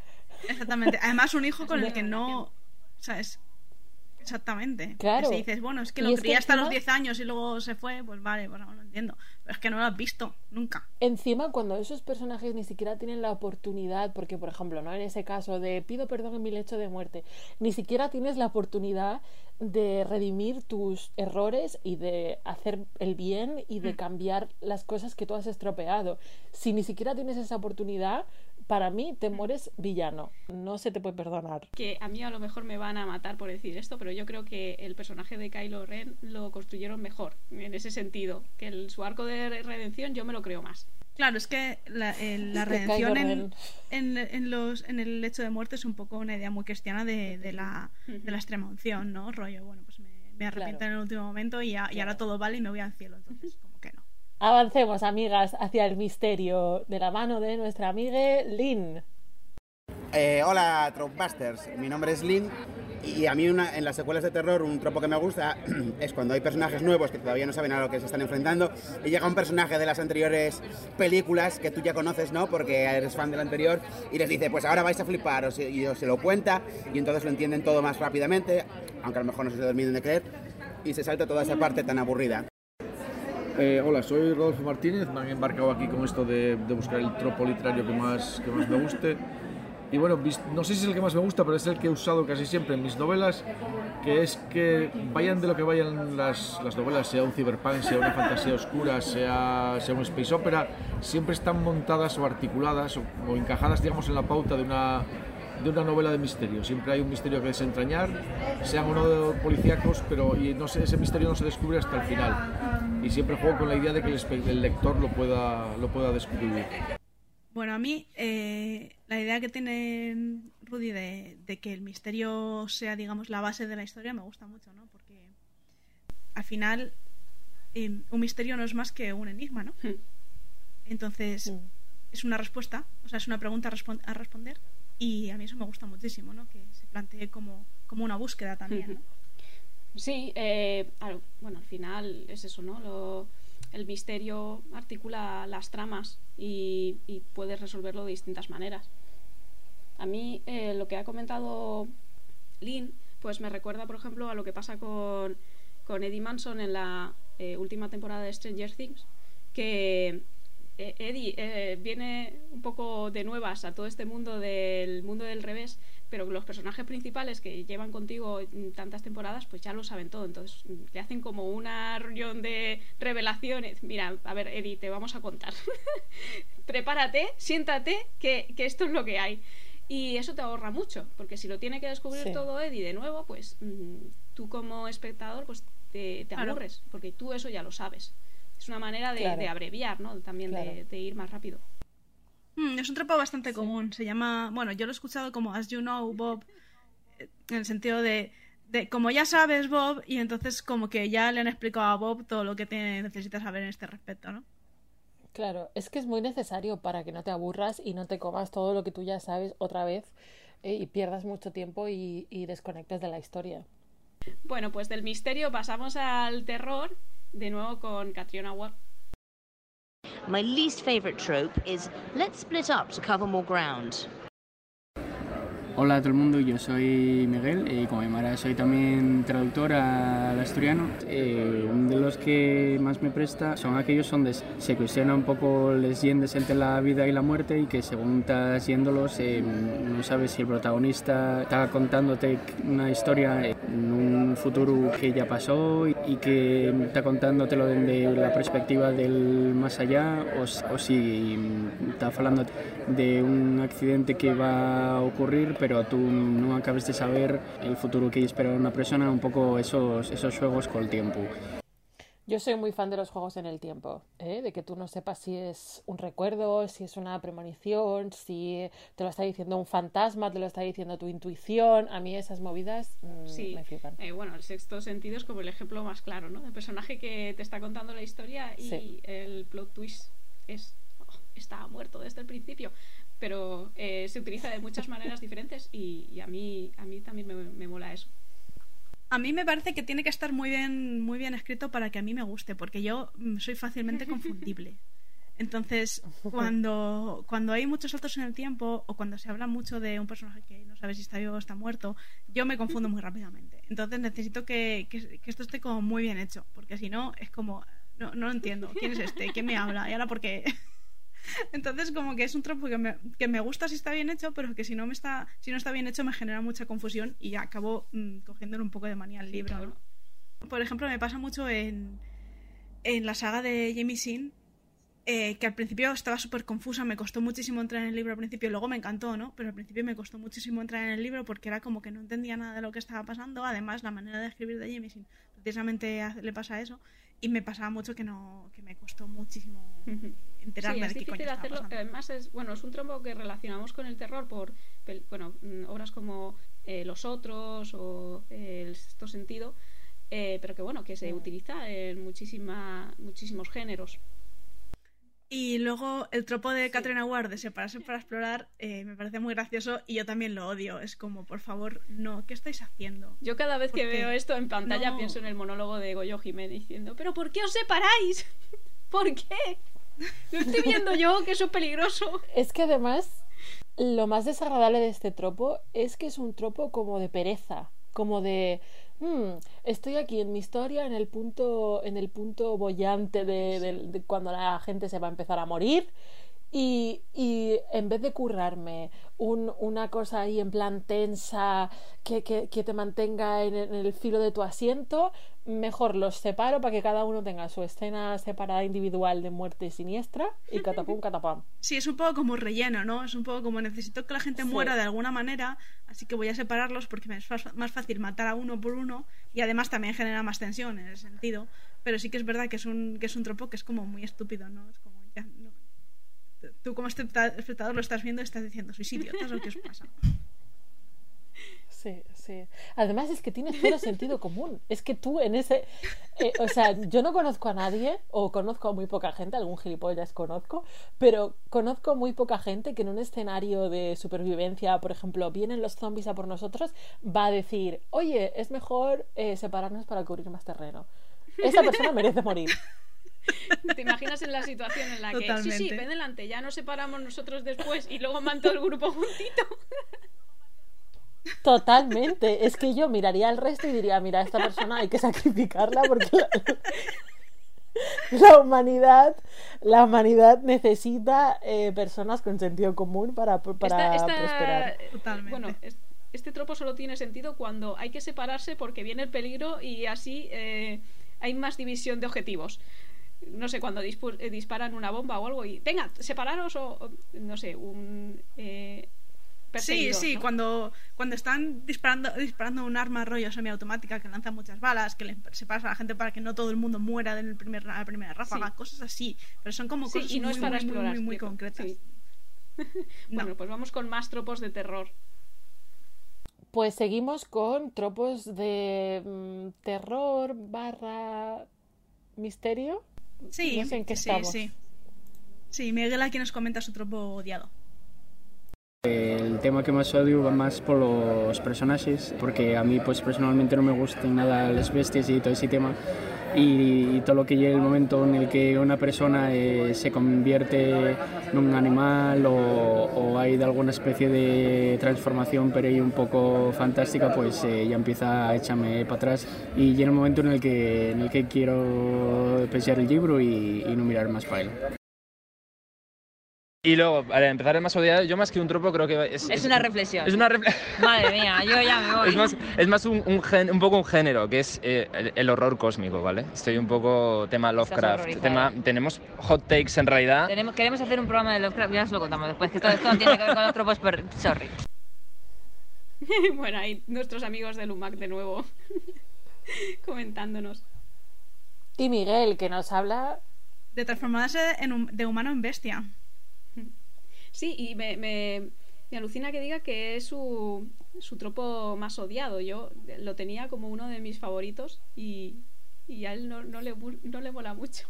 Exactamente. Además, un hijo con el que no. ¿Sabes? Exactamente. Claro. Si dices, bueno, es que lo crié hasta encima- los 10 años y luego se fue, pues vale, pues no lo entiendo. Es que no lo has visto, nunca. Encima, cuando esos personajes ni siquiera tienen la oportunidad, porque por ejemplo, ¿no? En ese caso de pido perdón en mi lecho de muerte, ni siquiera tienes la oportunidad de redimir tus errores y de hacer el bien y de cambiar las cosas que tú has estropeado. Si ni siquiera tienes esa oportunidad, para mí te mueres villano. No se te puede perdonar. Que a mí a lo mejor me van a matar por decir esto, pero yo creo que el personaje de Kylo Ren lo construyeron mejor en ese sentido. Que el, su arco de redención yo me lo creo más. Claro, es que la, el- la Que redención en, Ren. en, en los, en el hecho de muerte es un poco una idea muy cristiana de, de la, de la extrema unción, ¿no? Rollo, bueno, pues me, me arrepiento Claro. en el último momento y, ya- y ahora todo vale y me voy al cielo. Entonces. Avancemos, amigas, hacia el misterio de la mano de nuestra amiga Lynn. Eh, hola, Tropebusters. Mi nombre es Lynn y a mí en las secuelas de terror un tropo que me gusta (clears throat) es cuando hay personajes nuevos que todavía no saben a lo que se están enfrentando y llega un personaje de las anteriores películas que tú ya conoces, ¿no? Porque eres fan del anterior y les dice, pues ahora vais a flipar o se- y os se lo cuenta y entonces lo entienden todo más rápidamente, aunque a lo mejor no se terminen de creer y se salta toda esa parte tan aburrida. Eh, hola, soy Rodolfo Martínez, me han embarcado aquí con esto de, de buscar el tropo literario que más, que más me guste. Y bueno, no sé si es el que más me gusta, pero es el que he usado casi siempre en mis novelas, que es que vayan de lo que vayan las, las novelas, sea un cyberpunk, sea una fantasía oscura, sea, sea un space opera, siempre están montadas o articuladas o, o encajadas, digamos, en la pauta de una, de una novela de misterio. Siempre hay un misterio que desentrañar, sean o no policíacos, pero y no sé, ese misterio no se descubre hasta el final. Y siempre juego con la idea de que el, lector lo pueda, lo pueda descubrir. Bueno, a mí eh, la idea que tiene Rudy de, de que el misterio sea, digamos, la base de la historia me gusta mucho, ¿no? Porque al final eh, un misterio no es más que un enigma, ¿no? Entonces es una respuesta, o sea, es una pregunta a, respon- a responder y a mí eso me gusta muchísimo, ¿no? Que se plantee como, como una búsqueda también. Sí, eh, bueno, al final es eso, ¿no? Lo- el misterio articula las tramas y, y puedes resolverlo de distintas maneras. A mí eh, lo que ha comentado Lynn, pues me recuerda, por ejemplo, a lo que pasa con, con Eddie Manson en la eh, última temporada de Stranger Things, que eh, Eddie eh, viene un poco de nuevas a todo este mundo del mundo del revés, pero los personajes principales que llevan contigo tantas temporadas, pues ya lo saben todo. Entonces le hacen como una reunión de revelaciones. Mira, a ver, Eddie, te vamos a contar. (laughs) Prepárate, siéntate, que, que esto es lo que hay. Y eso te ahorra mucho, porque si lo tiene que descubrir Sí. todo Eddie de nuevo, pues mm, tú como espectador pues te, te Claro. aburres, porque tú eso ya lo sabes. Es una manera de, Claro. de abreviar, ¿no? También de- Claro. de ir más rápido. Mm, es un tropo bastante común. Se llama, bueno, yo lo he escuchado como As You Know, Bob, eh, en el sentido de, de como ya sabes, Bob, y entonces como que ya le han explicado a Bob todo lo que te necesita saber en este respecto, ¿no? Claro, es que es muy necesario para que no te aburras y no te comas todo lo que tú ya sabes otra vez eh, y pierdas mucho tiempo y, y desconectes de la historia. Bueno, pues del misterio pasamos al terror, de nuevo con Catriona. My least favourite trope is let's split up to cover more ground. Hola a todo el mundo, yo soy Miguel y como Mara soy también traductor al asturiano. Eh, uno de los que más me presta son aquellos donde se cuestiona un poco las yendes entre la vida y la muerte y que según estás yéndolos eh, no sabes si el protagonista está contándote una historia en un futuro que ya pasó y, que está contándotelo desde la perspectiva del más allá o, o si está hablando de un accidente que va a ocurrir pero tú no acabas de saber el futuro que espera una persona, un poco esos, esos juegos con el tiempo. Yo soy muy fan de los juegos en el tiempo, ¿eh? de que tú no sepas si es un recuerdo, si es una premonición, si te lo está diciendo un fantasma, te lo está diciendo tu intuición. A mí esas movidas mm, Sí, me flipan. eh, bueno, el sexto sentido es como el ejemplo más claro, ¿no? El personaje que te está contando la historia y Sí. el plot twist es oh, está muerto desde el principio. Pero eh, se utiliza de muchas maneras diferentes y, y a, mí, a mí también me, me mola eso. A mí me parece que tiene que estar muy bien, muy bien escrito para que a mí me guste, porque yo mm, soy fácilmente (laughs) confundible. Entonces, cuando, cuando hay muchos saltos en el tiempo o cuando se habla mucho de un personaje que no sabe si está vivo o está muerto, yo me confundo muy rápidamente. Entonces necesito que, que, que esto esté como muy bien hecho, porque si no es como, no, no lo entiendo. ¿Quién es este? ¿Quién me habla? ¿Y ahora por qué? (laughs) (laughs) Entonces, como que es un tropo que me, que me gusta si está bien hecho, pero que si no, me está, si no está bien hecho me genera mucha confusión y ya acabo mm, cogiéndole un poco de manía al libro. ¿no? Por ejemplo, me pasa mucho en, en la saga de Jamie Sin, eh, que al principio estaba súper confusa, me costó muchísimo entrar en el libro al principio, luego me encantó, ¿no? Pero al principio me costó muchísimo entrar en el libro porque era como que no entendía nada de lo que estaba pasando, además la manera de escribir de Jamie Sin precisamente le pasa eso, y me pasaba mucho que no que me costó muchísimo enterarme Sí, es de qué difícil coño hacerlo. pasando. Además, es, bueno, es un trompo que relacionamos con el terror por bueno, mm, obras como eh, Los Otros o eh, El Sexto Sentido, eh, pero que bueno, que se utiliza en muchísima, muchísimos géneros. Y luego el tropo de Catherine Ward de separarse para explorar eh, me parece muy gracioso y yo también lo odio. Es como, por favor, no, ¿qué estáis haciendo? Yo cada vez que veo esto en pantalla No. pienso en el monólogo de Goyo Jiménez diciendo, pero ¿por qué os separáis? (laughs) ¿Por qué? Lo estoy viendo yo, que eso es peligroso. Es que además, lo más desagradable de este tropo es que es un tropo como de pereza, como de "Mm, estoy aquí en mi historia en el punto, en el punto bollante de- de cuando la gente se va a empezar a morir. Y, y en vez de currarme un- una cosa ahí en plan tensa que, que- que te mantenga en, en el filo de tu asiento, mejor los separo para que cada uno tenga su escena separada individual de muerte siniestra y catapum, catapam. Sí, es un poco como relleno, ¿no? Es un poco como necesito que la gente Sí. muera de alguna manera, así que voy a separarlos porque me es más fácil matar a uno por uno y además también genera más tensión en ese sentido. Pero sí que es verdad que es un, que es un tropo que es como muy estúpido, ¿no? Es como, ya, no. Tú como especta- espectador lo estás viendo y estás diciendo, sois idiotas o qué os pasa. (laughs) Sí, sí. Además es que tiene cero sentido común. Es que tú en ese... eh, o sea, yo no conozco a nadie, o conozco a muy poca gente, algún gilipollas conozco, pero conozco muy poca gente que en un escenario de supervivencia, por ejemplo, vienen los zombies a por nosotros, va a decir, oye, es mejor eh, separarnos para cubrir más terreno. Esa persona merece morir. (laughs) ¿Te imaginas en la situación en la que, sí, sí, Totalmente. ven delante, ya nos separamos nosotros después y luego van todo el grupo juntito? (laughs) Totalmente. Es que yo miraría al resto y diría, mira, esta persona hay que sacrificarla porque la, (laughs) la humanidad, la humanidad necesita eh, personas con sentido común para, para Esta- esta- prosperar. eh, Bueno, es- este tropo solo tiene sentido cuando hay que separarse porque viene el peligro y así eh, hay más división de objetivos. No sé, cuando dispu- eh, disparan una bomba o algo y venga, separaros o, o, no sé, un... Eh, Sí, sí, ¿no? cuando, cuando están disparando, disparando un arma rollo semiautomática que lanza muchas balas, que le separas a la gente para que no todo el mundo muera en el primer, la primera ráfaga, Sí. cosas así. Pero son como Sí, cosas y no muy, es para muy, muy, explorar, muy, concretas. sí. (laughs) Bueno, pues vamos con más tropos de terror. Pues seguimos con tropos de mm, terror barra misterio. Sí, No sé en qué sí, estamos. sí. Sí, Miguel aquí nos comenta su tropo odiado. El tema que más odio va más por los personajes, porque a mí pues personalmente no me gustan nada las bestias y todo ese tema. Y, todo lo que llega el momento en el que una persona eh, se convierte en un animal o, o hay de alguna especie de transformación pero ahí un poco fantástica, pues eh, ya empieza a echarme para atrás y llega un momento en el que, en el que quiero pesar el libro y, y no mirar más para él. Y luego, al empezar el más odiado, yo más que un tropo creo que es... Es una reflexión. Es una reflexión. (laughs) Madre mía, yo ya me voy. Es más, es más un, un, gen- un poco un género, que es eh, el, el horror cósmico, ¿vale? Estoy un poco tema Lovecraft. Tema, tenemos hot takes en realidad. Tenemos, queremos hacer un programa de Lovecraft, ya os lo contamos después, que todo esto no tiene que ver con los tropos, pero sorry. (laughs) bueno, ahí nuestros amigos del UMAC de nuevo (laughs) comentándonos. Y Miguel, que nos habla De transformarse en de humano en bestia. Sí, y me, me, me alucina que diga que es su, su tropo más odiado. Yo lo tenía como uno de mis favoritos y, y a él no, no, le, no le mola mucho.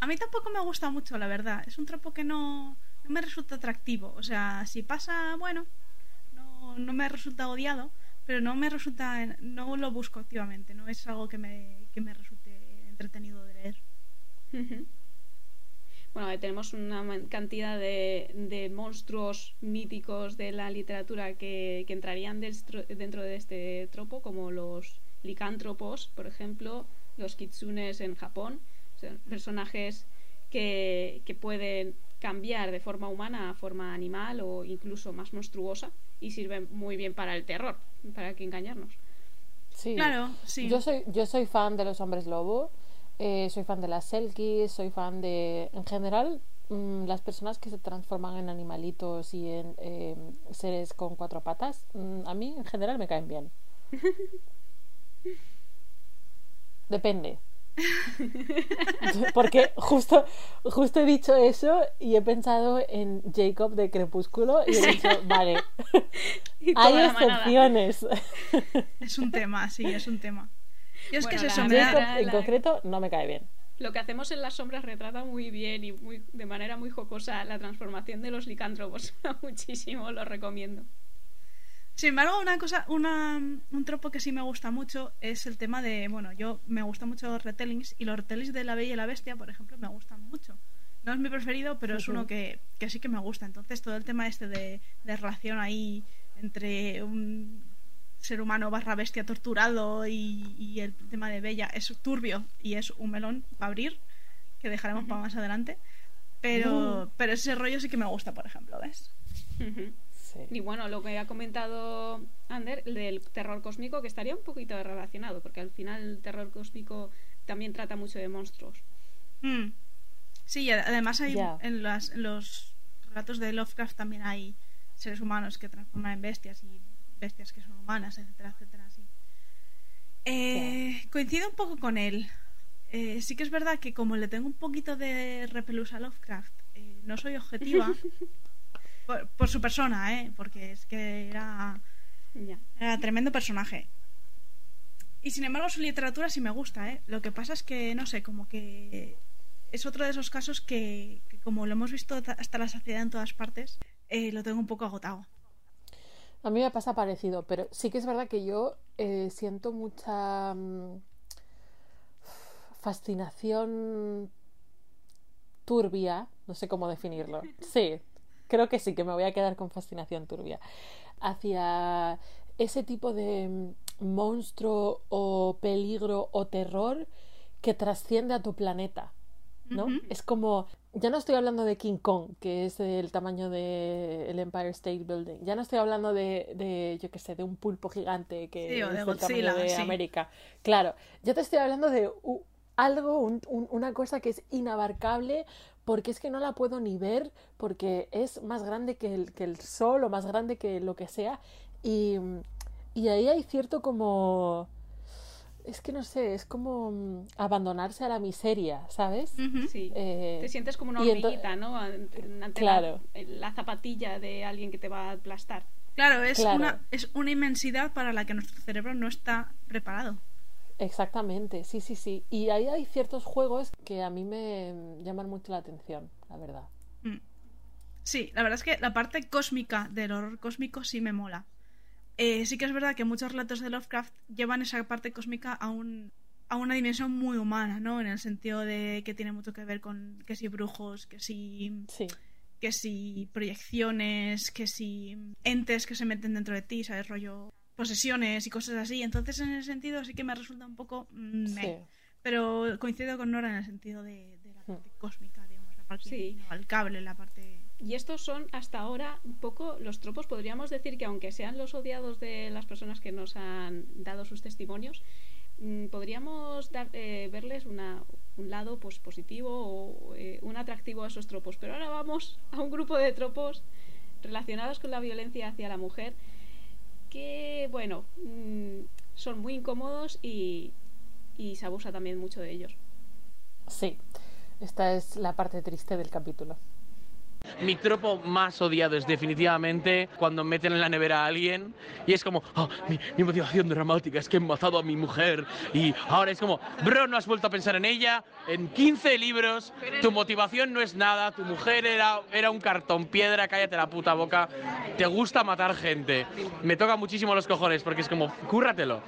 A mí tampoco me gusta mucho, la verdad. Es un tropo que no, no me resulta atractivo. O sea, si pasa, bueno, no, no me resulta odiado, pero no me resulta, no lo busco activamente. No es algo que me, que me resulte entretenido de leer. Bueno, tenemos una man- cantidad de, de monstruos míticos de la literatura que, que entrarían dentro de este tropo, como los licántropos, por ejemplo, los kitsunes en Japón, o sea, personajes que, que pueden cambiar de forma humana a forma animal o incluso más monstruosa y sirven muy bien para el terror, para que engañarnos. Sí. Claro, sí. Yo soy, yo soy fan de los hombres lobo, eh, soy fan de las selkies, soy fan de, en general, mm, las personas que se transforman en animalitos y en eh, seres con cuatro patas, mm, a mí en general me caen bien. (laughs) Depende. Porque justo, justo he dicho eso y he pensado en Jacob de Crepúsculo y he dicho, vale, (laughs) hay excepciones. (laughs) Es un tema, sí, es un tema. Yo es que Bueno, es la en concreto no me cae bien. Lo que hacemos en las sombras retrata muy bien y muy, de manera muy jocosa la transformación de los licántropos. (laughs) Muchísimo, lo recomiendo. Sin embargo, una cosa, una, un tropo que sí me gusta mucho es el tema de, bueno, yo me gustan mucho los retellings y los retellings de La Bella y la Bestia, por ejemplo, me gustan mucho. No es mi preferido, pero es uno que, que sí que me gusta. Entonces, todo el tema este de, de relación ahí entre un ser humano barra bestia torturado y, y el tema de Bella es turbio y es un melón para abrir, que dejaremos para más adelante. Pero, Uh. pero ese rollo sí que me gusta, por ejemplo, ¿ves? Ujú. Y bueno, lo que ha comentado Ander, el del terror cósmico, que estaría un poquito relacionado, porque al final el terror cósmico también trata mucho de monstruos. Mm. Sí, y además hay en, las- en los relatos de Lovecraft también hay seres humanos que transforman en bestias y bestias que son humanas, etcétera, etcétera. Eh, Coincido un poco con él. Eh, sí que es verdad que como le tengo un poquito de repelús a Lovecraft, eh, no soy objetiva (laughs) por, por su persona, ¿eh? porque es que era, era tremendo personaje. Y sin embargo su literatura sí me gusta, ¿eh? Lo que pasa es que, no sé, como que es otro de esos casos que, que como lo hemos visto ta- hasta la saciedad en todas partes, eh, lo tengo un poco agotado. A mí me pasa parecido, pero sí que es verdad que yo eh, siento mucha mm, fascinación turbia, no sé cómo definirlo. Sí, creo que sí, que me voy a quedar con fascinación turbia. Hacia ese tipo de mm, monstruo o peligro o terror que trasciende a tu planeta. ¿no? Es como, ya no estoy hablando de King Kong, que es el tamaño del Empire State Building. Ya no estoy hablando de, de yo qué sé, de un pulpo gigante que Sí, es de Godzilla, tamaño de sí. América. Claro, yo te estoy hablando de u- algo, un- un- una cosa que es inabarcable porque es que no la puedo ni ver porque es más grande que el, que el sol o más grande que lo que sea. Y, y ahí hay cierto como... Es que no sé, es como mm, abandonarse a la miseria, ¿sabes? Sí. Eh, Te sientes como una hormiguita, ¿no? Ante ante Claro. la, la zapatilla de alguien que te va a aplastar. Claro, es, Claro. Una, es una inmensidad para la que nuestro cerebro no está preparado. Exactamente, sí, sí, sí. Y ahí hay ciertos juegos que a mí me llaman mucho la atención, la verdad. Mm. Sí, la verdad es que la parte cósmica del horror cósmico sí me mola. Eh, sí que es verdad que muchos relatos de Lovecraft llevan esa parte cósmica a un a una dimensión muy humana, ¿no? En el sentido de que tiene mucho que ver con que si brujos, que si que si proyecciones, que si entes que se meten dentro de ti, ¿sabes? Rollo posesiones y cosas así. Entonces, en ese sentido sí que me resulta un poco meh. Sí. Pero coincido con Nora en el sentido de, de la parte cósmica, digamos, la parte Sí. inabarcable, la parte Y estos son hasta ahora un poco los tropos. Podríamos decir que aunque sean los odiados de las personas que nos han dado sus testimonios, mm, podríamos dar, eh, verles una- un lado pues, positivo o eh, un atractivo a esos tropos. Pero ahora vamos a un grupo de tropos relacionados con la violencia hacia la mujer que, bueno, mm, son muy incómodos y, y se abusa también mucho de ellos. Sí, esta es la parte triste del capítulo. Mi tropo más odiado es definitivamente cuando meten en la nevera a alguien y es como, "Ah, mi, mi motivación dramática es que he matado a mi mujer y ahora es como, bro, no has vuelto a pensar en ella, en 15 libros, tu motivación no es nada, tu mujer era, era un cartón piedra, cállate la puta boca, te gusta matar gente. Me toca muchísimo los cojones porque es como, cúrratelo,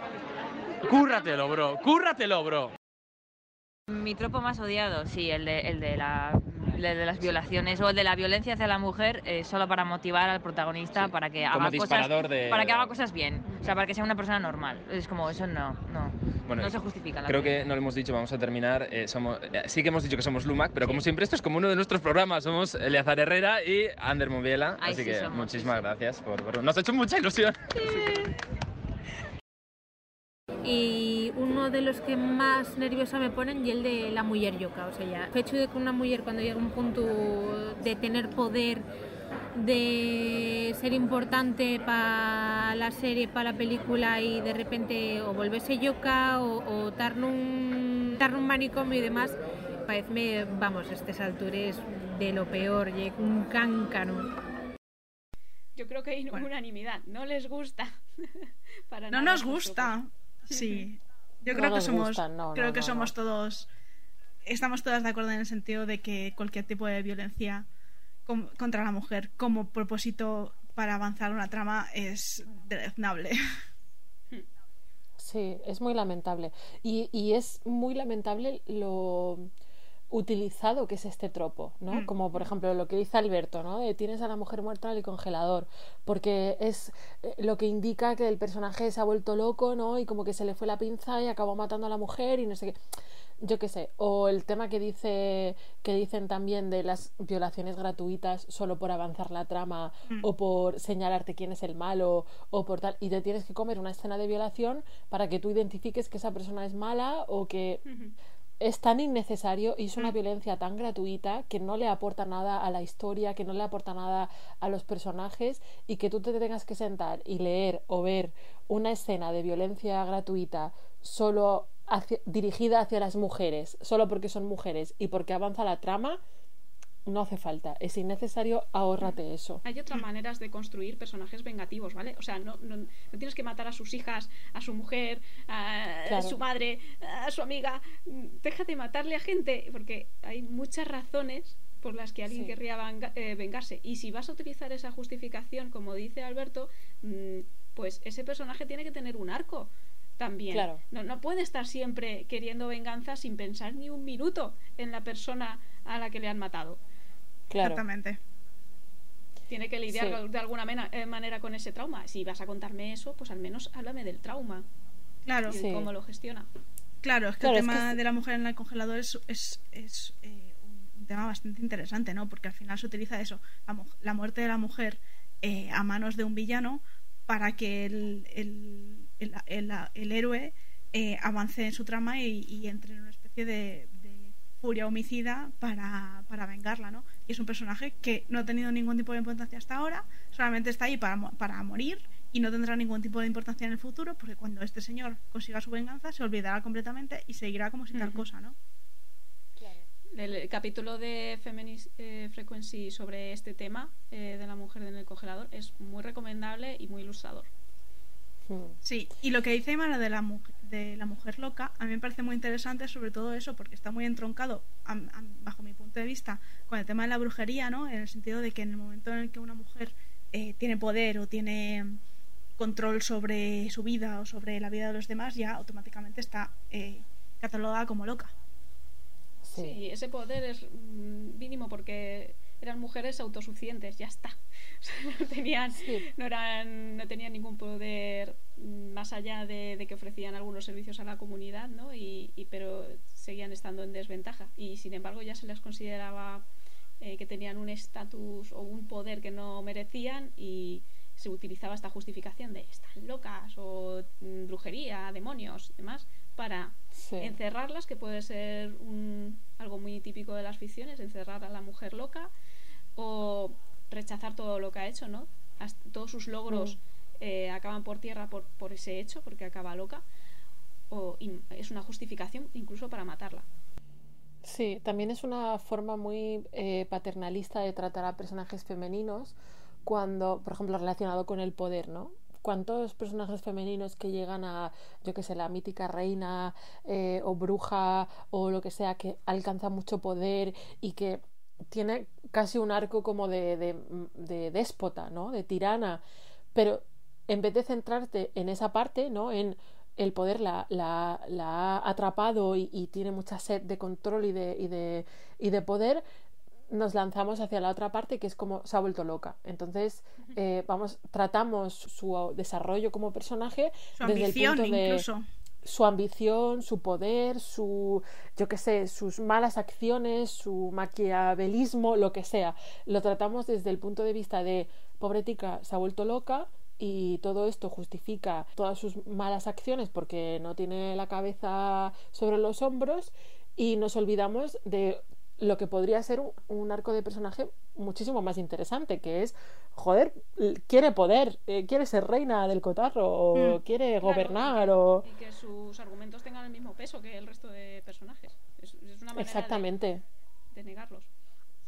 cúrratelo, bro, cúrratelo, bro. Mi tropo más odiado, sí, el de, el de, la, el de las violaciones o el de la violencia hacia la mujer eh, solo para motivar al protagonista para que haga cosas de- para que haga cosas bien, o sea, para que sea una persona normal. Es como eso no, no, Bueno, no se justifica. La Creo vida. que no lo hemos dicho, vamos a terminar. eh, somos, eh, sí que hemos dicho que somos Lumac, pero como siempre esto es como uno de nuestros programas. Somos Eleazar Herrera y Ander Moviela. Ay, así sí que somos, muchísimas gracias por, por- Nos ha hecho mucha ilusión. y uno de los que más nerviosa me ponen y el de la mujer yoca, o sea, ya, el hecho de que una mujer cuando llega a un punto de tener poder, de ser importante para la serie, para la película y de repente o volverse yoca o, o estar en un, un manicomio y demás, parece, vamos, a estas alturas de lo peor, y un cáncano. Yo creo que hay unanimidad. No les gusta. (laughs) Para No nada nos gusta. Sí. (laughs) Yo No creo que somos no, creo no, que somos todos estamos todas de acuerdo en el sentido de que cualquier tipo de violencia com- contra la mujer como propósito para avanzar una trama es deleznable. Sí, es muy lamentable. Y, y es muy lamentable lo utilizado que es este tropo, ¿no? Mm. Como por ejemplo lo que dice Alberto, ¿no? De tienes a la mujer muerta en el congelador, porque es eh, lo que indica que el personaje se ha vuelto loco, ¿no? Y como que se le fue la pinza y acabó matando a la mujer y no sé qué. Yo qué sé. O el tema que dice que dicen también de las violaciones gratuitas solo por avanzar la trama Mm. o por señalarte quién es el malo o por tal y te tienes que comer una escena de violación para que tú identifiques que esa persona es mala o que es tan innecesario y es una violencia tan gratuita que no le aporta nada a la historia, que no le aporta nada a los personajes y que tú te tengas que sentar y leer o ver una escena de violencia gratuita solo hacia- dirigida hacia las mujeres, solo porque son mujeres y porque avanza la trama, no hace falta. Es innecesario, ahórrate eso. Hay otras maneras de construir personajes vengativos, ¿vale? O sea, no, no, no tienes que matar a sus hijas, a su mujer, a Claro. su madre, a su amiga. Deja de matarle a gente, porque hay muchas razones por las que alguien Sí. querría eh, vengarse. Y si vas a utilizar esa justificación, como dice Alberto, mm, pues ese personaje tiene que tener un arco también. Claro. No, no puede estar siempre queriendo venganza sin pensar ni un minuto en la persona a la que le han matado. Claro. Exactamente. Tiene que lidiar Sí. de alguna mena- eh, manera con ese trauma. Si vas a contarme eso, pues al menos háblame del trauma. Claro. Y de Sí. cómo lo gestiona. Claro, es que Claro, el es que tema de la mujer en el congelador es, es, es, eh, un tema bastante interesante, ¿no? Porque al final se utiliza eso, la, la muerte de la mujer eh, a manos de un villano para que el, el, el, el- el héroe eh, avance en su trama y, y entre en una especie de furia homicida para, para vengarla, ¿no? Y es un personaje que no ha tenido ningún tipo de importancia hasta ahora, solamente está ahí para, mo- para morir y no tendrá ningún tipo de importancia en el futuro porque cuando este señor consiga su venganza se olvidará completamente y seguirá como si tal Ujú. cosa, ¿no? El, el capítulo de Feminist eh, Frequency sobre este tema eh, de la mujer en el congelador es muy recomendable y muy ilustrador. Sí, y lo que dice Imara de la, mu- de la mujer loca, a mí me parece muy interesante sobre todo eso, porque está muy entroncado, a- a- bajo mi punto de vista, con el tema de la brujería, ¿no? En el sentido de que en el momento en el que una mujer eh, tiene poder o tiene control sobre su vida o sobre la vida de los demás, ya automáticamente está eh, catalogada como loca. Sí, ese poder es mm, mínimo porque eran mujeres autosuficientes, ya está. (laughs) O sea, no, tenían, no, eran, no tenían ningún poder más allá de, de que ofrecían algunos servicios a la comunidad, ¿no? Y, y- pero seguían estando en desventaja. Y sin embargo ya se les consideraba eh, que tenían un estatus o un poder que no merecían y se utilizaba esta justificación de están locas o mm, brujería, demonios, demás, para Sí. encerrarlas, que puede ser un- algo muy típico de las ficciones, encerrar a la mujer loca o rechazar todo lo que ha hecho, ¿no? Hasta- todos sus logros Mm. eh, acaban por tierra por, por ese hecho, porque acaba loca, o es una justificación incluso para matarla. Sí, también es una forma muy eh, paternalista de tratar a personajes femeninos cuando, por ejemplo, relacionado con el poder, ¿no? ¿Cuántos personajes femeninos que llegan a, yo que sé, la mítica reina eh, o bruja o lo que sea, que alcanza mucho poder y que tiene casi un arco como de, de, de déspota, ¿no? De tirana, pero en vez de centrarte en esa parte, ¿no? En el poder la, la, la ha atrapado y, y, tiene mucha sed de control y de, y de, y de poder, nos lanzamos hacia la otra parte que es como se ha vuelto loca. Entonces, eh, vamos, tratamos su desarrollo como personaje Su desde el punto de incluso. Su ambición, su poder, su, yo qué sé, sus malas acciones, su maquiavelismo, lo que sea. Lo tratamos desde el punto de vista de, pobre tica, se ha vuelto loca y todo esto justifica todas sus malas acciones porque no tiene la cabeza sobre los hombros y nos olvidamos de lo que podría ser un, un arco de personaje muchísimo más interesante, que es, joder, quiere poder, eh, quiere ser reina del cotarro, o Mm. quiere Claro, gobernar, y que, o... y que sus argumentos tengan el mismo peso que el resto de personajes. Es, es una manera de- Exactamente. de negarlos.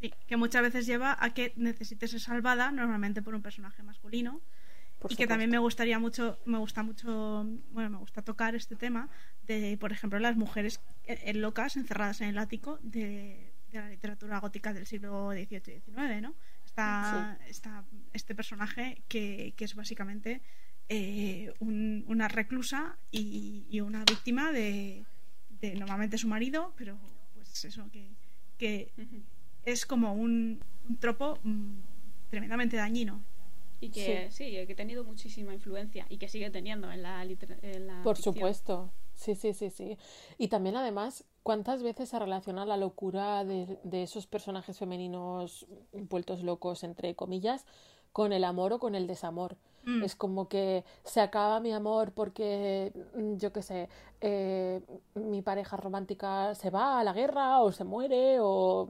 Sí, que muchas veces lleva a que necesites ser salvada, normalmente por un personaje masculino. Por y que también me gustaría mucho, me gusta mucho, bueno, me gusta tocar este tema de, por ejemplo, las mujeres eh, eh, locas encerradas en el ático de, de la literatura gótica del siglo XVIII y XIX, ¿no? Está, está este personaje que, que es básicamente eh, un- una reclusa y, y una víctima de, de normalmente su marido, pero pues eso que, que es como un, un tropo mm, tremendamente dañino. Y que sí. que ha tenido muchísima influencia y que sigue teniendo en la, liter- en la Por ficción. supuesto. Sí, sí, sí, sí. Y también además, ¿cuántas veces se relaciona la locura de, de esos personajes femeninos vueltos locos, entre comillas, con el amor o con el desamor? Mm. Es como que se acaba mi amor porque, mm, yo qué sé, eh, mi pareja romántica se va a la guerra o se muere o,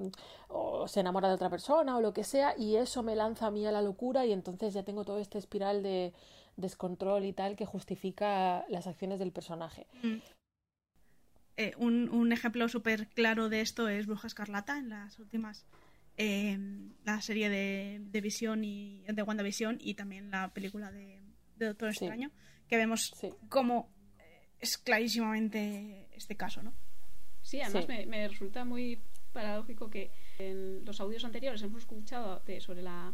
o se enamora de otra persona o lo que sea y eso me lanza a mí a la locura y entonces ya tengo todo este espiral de descontrol y tal que justifica las acciones del personaje. Mm. Eh, un, un ejemplo súper claro de esto es Bruja Escarlata en las últimas. eh, la serie de, de Visión y de WandaVision y también la película de, de Doctor Sí. Extraño, que vemos cómo eh, es clarísimamente este caso, ¿no? Sí, además Sí. Me, me resulta muy paradójico que en los audios anteriores hemos escuchado de- sobre la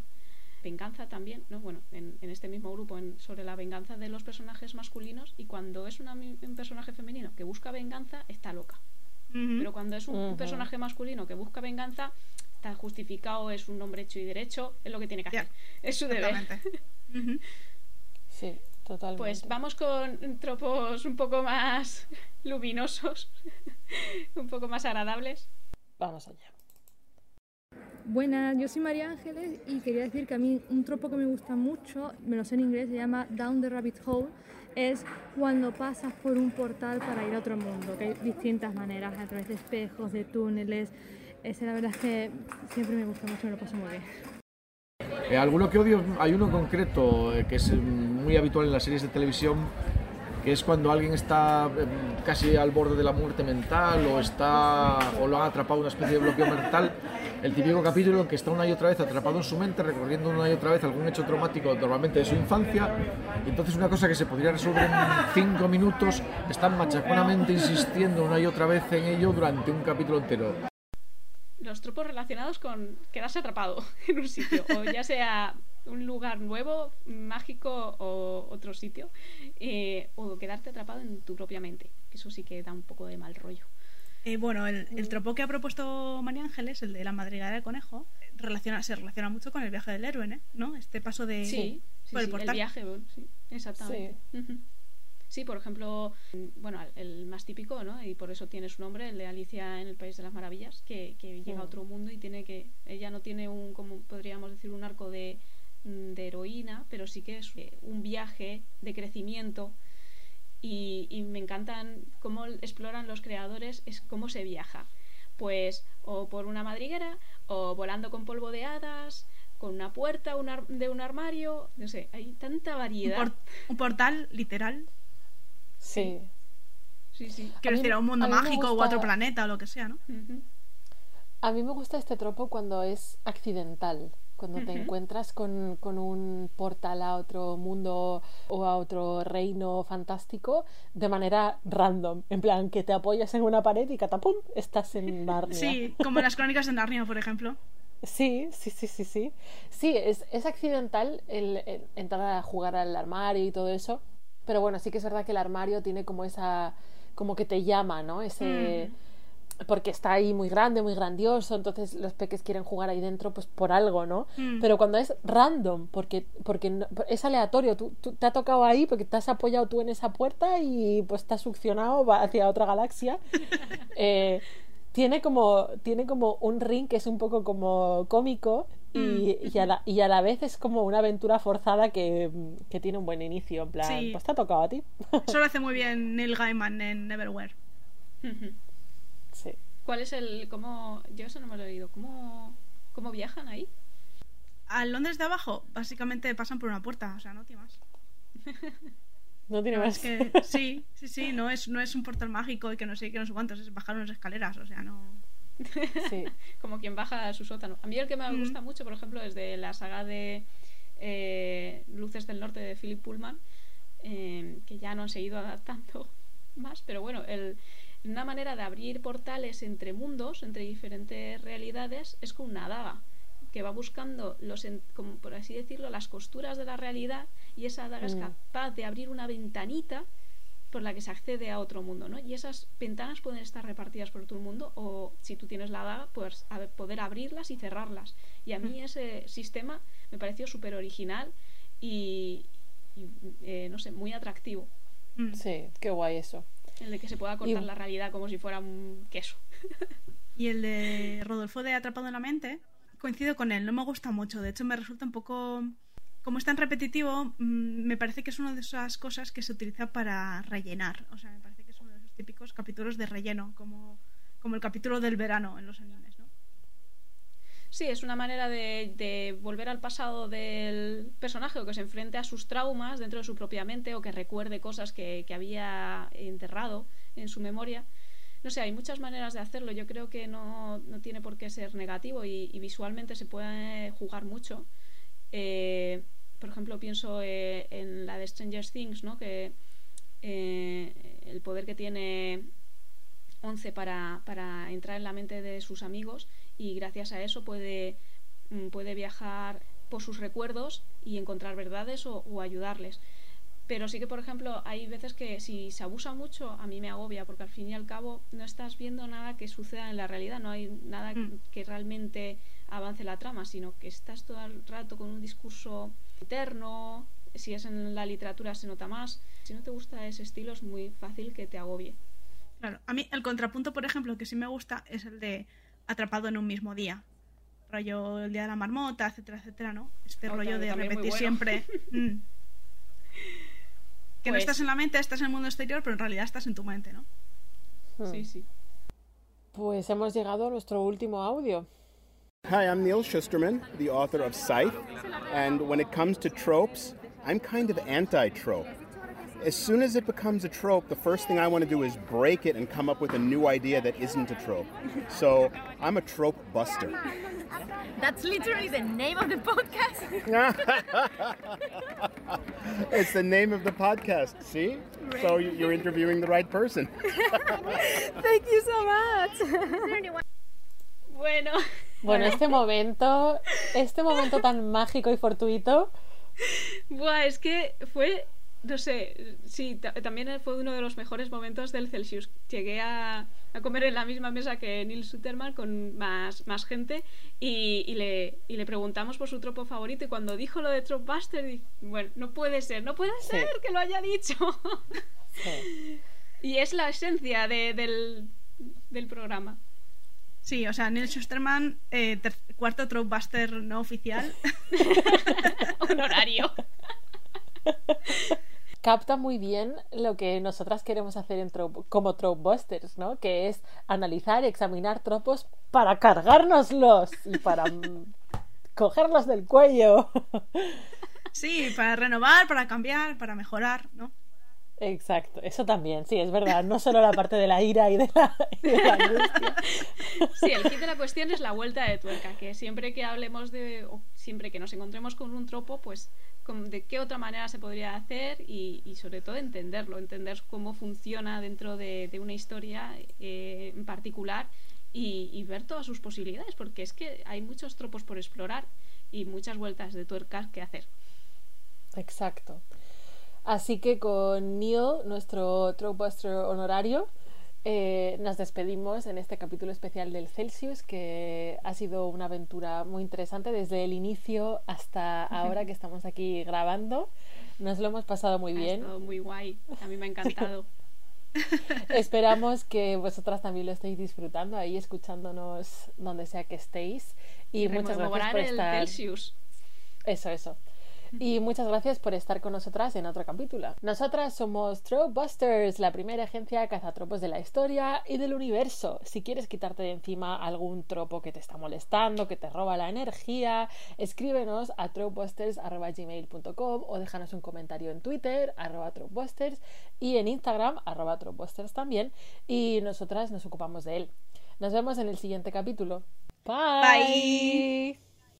venganza también, ¿no? Bueno, en, en este mismo grupo, en- sobre la venganza de los personajes masculinos y cuando es una un personaje femenino que busca venganza, está loca. Pero cuando es un, personaje masculino que busca venganza, está justificado, es un hombre hecho y derecho, es lo que tiene que hacer. Es su deber. (laughs) Sí, totalmente. Pues vamos con tropos un poco más (laughs) luminosos, (laughs) un poco más agradables. Vamos allá. Buenas, yo soy María Ángeles y quería decir que a mí un tropo que me gusta mucho, me lo sé en inglés, se llama Down the Rabbit Hole, es cuando pasas por un portal para ir a otro mundo, que hay distintas maneras, a través de espejos, de túneles. Ese la verdad es que siempre me gusta mucho, me lo paso muy bien. Eh, alguno que odio, hay uno concreto eh, que es eh, muy habitual en las series de televisión, que es cuando alguien está eh, casi al borde de la muerte mental o está o lo han atrapado una especie de bloqueo mental. El típico capítulo en que está una y otra vez atrapado en su mente, recorriendo una y otra vez algún hecho traumático, normalmente de su infancia. Y entonces una cosa que se podría resolver en cinco minutos, están machaconamente insistiendo una y otra vez en ello durante un capítulo entero. Los tropos relacionados con quedarse atrapado (laughs) en un sitio, o ya sea un lugar nuevo, mágico o otro sitio, eh, o quedarte atrapado en tu propia mente, que eso sí que da un poco de mal rollo. Eh, bueno, el, el tropo que ha propuesto María Ángeles, el de la madriguera del conejo, relaciona, se relaciona mucho con el viaje del héroe, ¿eh? ¿no? Este paso de Sí, sí, por el sí, portal. viaje, bueno, sí, exactamente. Sí, por ejemplo, bueno, el más típico, ¿no? Y por eso tiene su nombre, el de Alicia en el País de las Maravillas, que, que llega a Mm. otro mundo y tiene que, ella no tiene un, como podríamos decir, un arco de, mm, de heroína, pero sí que es eh, un viaje de crecimiento y, y me encantan cómo exploran los creadores es cómo se viaja. Pues o por una madriguera, o volando con polvo de hadas, con una puerta un ar- de un armario, no sé, hay tanta Un, variedad. por- un portal literal. Sí. Sí, sí. Quiero decir, a un mundo a mágico o a otro planeta o lo que sea, ¿no? A mí me gusta este tropo cuando es accidental, cuando te encuentras con, con un portal a otro mundo o a otro reino fantástico de manera random, en plan que te apoyas en una pared y catapum, estás en Narnia. Sí, como las crónicas de Narnia, por ejemplo. (laughs) Sí, sí, sí, sí, sí. Sí, es, es accidental el, el entrar a jugar al armario y todo eso. Pero bueno, sí que es verdad que el armario tiene como esa. como que te llama, ¿no? Ese. Porque está ahí muy grande, muy grandioso, entonces los peques quieren jugar ahí dentro, pues por algo, ¿no? Mm. Pero cuando es random, porque, porque no- es aleatorio, tú, tú- te ha tocado ahí porque te has apoyado tú en esa puerta y pues te has succionado hacia otra galaxia. (laughs) eh, tiene como tiene como un ring que es un poco como cómico y, Mm. y, a, la, y a la vez es como una aventura forzada que, que tiene un buen inicio en plan Sí. pues te ha tocado a ti Eso lo (laughs) hace muy bien Neil Gaiman en Neverwhere. ¿Cuál es el. cómo. Yo eso no me lo he leído. ¿Cómo, cómo viajan ahí? Al Londres de abajo, básicamente pasan por una puerta, o sea, no tiene más. no tiene No, más es que sí, sí, sí, no es, no es un portal mágico y que no sé qué, no sé cuántos, es bajar unas escaleras, o sea, no. sí (laughs) Como quien baja a su sótano. A mí el que me Mm. gusta mucho, por ejemplo, es de la saga de eh, Luces del Norte de Philip Pullman, eh, que ya no han seguido adaptando (laughs) más, pero bueno, el, una manera de abrir portales entre mundos, entre diferentes realidades, es con una daga que va buscando los en- como por así decirlo las costuras de la realidad y esa daga es Mm. capaz de abrir una ventanita por la que se accede a otro mundo, ¿no? Y esas ventanas pueden estar repartidas por todo el mundo o si tú tienes la daga, pues a poder abrirlas y cerrarlas. Y a mí ese sistema me pareció súper original y, y, eh, no sé, muy atractivo. Mm. sí qué guay eso El de que se pueda cortar Y- la realidad como si fuera un queso. (laughs) Y el de Rodolfo de Atrapado en la Mente, coincido con él, no me gusta mucho. De hecho, me resulta un poco. Como es tan repetitivo, mm, me parece que es una de esas cosas que se utiliza para rellenar. O sea, me parece que es uno de esos típicos capítulos de relleno, como, como el capítulo del verano en los animes. Sí, es una manera de, de volver al pasado del personaje o que se enfrente a sus traumas dentro de su propia mente o que recuerde cosas que, había enterrado en su memoria. No sé, hay muchas maneras de hacerlo. Yo creo que no, no tiene por qué ser negativo y, y visualmente se puede jugar mucho. Eh, por ejemplo, pienso eh, en la de Stranger Things, ¿no? Que eh, el poder que tiene 11 para, para entrar en la mente de sus amigos y gracias a eso puede, mm, puede viajar por sus recuerdos y encontrar verdades o, o ayudarles. Pero sí que, por ejemplo, hay veces que si se abusa mucho, a mí me agobia, porque al fin y al cabo no estás viendo nada que suceda en la realidad, no hay nada Mm. que realmente avance la trama, sino que estás todo el rato con un discurso interno, si es en la literatura se nota más. Si no te gusta ese estilo es muy fácil que te agobie. Claro, a mí el contrapunto, por ejemplo, que sí me gusta es el de Atrapado en un mismo día. Rollo el día de la marmota, etcétera, etcétera, ¿no? Este Oh, rollo de repetir bueno. siempre. (laughs) mm, que no Pues- estás en la mente, estás en el mundo exterior, pero en realidad estás en tu mente, ¿no? Sí, sí. pues hemos llegado a nuestro último audio Hi, I'm Neil Schusterman, the author of Scythe, and when it comes to tropes, I'm kind of anti trope. As soon as it becomes a trope, the first thing I want to do is break it and come up with a new idea that isn't a trope. So I'm a trope buster. That's literally the name of the podcast. (laughs) It's the name of the podcast, see? So you- you're interviewing the right person. (laughs) Thank you so much. Bueno. bueno este momento este momento tan mágico y fortuito Buah, es que fue, no sé, sí, ta- también fue uno de los mejores momentos del Celsius. Llegué a, a comer en la misma mesa que Neil Suterman con más, más gente y, y le, y le preguntamos por su tropo favorito y cuando dijo lo de Tropbuster, dije, bueno, no puede ser, no puede ser que lo haya dicho. (laughs) (laughs) y es la esencia de- del, del programa. Sí, o sea, Neil Schusterman, eh, cuarto Tropebuster no oficial. (laughs) Honorario. Capta muy bien lo que nosotras queremos hacer en Trope- como Tropebusters, ¿no? Que es analizar y examinar tropos para cargárnoslos y para mm, (laughs) cogerlos del cuello. Sí, para renovar, para cambiar, para mejorar, ¿no? Exacto, eso también, sí, es verdad, no solo la parte de la ira y de la, y de la angustia. (laughs) Sí, el kit de la cuestión es la vuelta de tuerca, que siempre que hablemos de, o siempre que nos encontremos con un tropo, pues con- de qué otra manera se podría hacer y, y sobre todo entenderlo, entender cómo funciona dentro de, de una historia eh, en particular y, y ver todas sus posibilidades, porque es que hay muchos tropos por explorar y muchas vueltas de tuercas que hacer. Exacto. Así que con Neil, nuestro Tropebuster honorario, eh, nos despedimos en este capítulo especial del Celsius, que ha sido una aventura muy interesante desde el inicio hasta (laughs) ahora que estamos aquí grabando. Nos lo hemos pasado muy Ha bien. estado muy guay, a mí me ha (laughs) encantado. Esperamos (laughs) que vosotras también lo estéis disfrutando ahí, escuchándonos donde sea que estéis. Y muchas gracias por el estar. Celsius. Eso, eso. Y muchas gracias por estar con nosotras en otro capítulo. Nosotras somos Tropebusters, la primera agencia cazatropos de la historia y del universo. Si quieres quitarte de encima algún tropo que te está molestando, que te roba la energía, escríbenos a tropebusters.gmail.com o déjanos un comentario en Twitter, arroba y en Instagram, arroba también, y nosotras nos ocupamos de él. Nos vemos en el siguiente capítulo. Bye.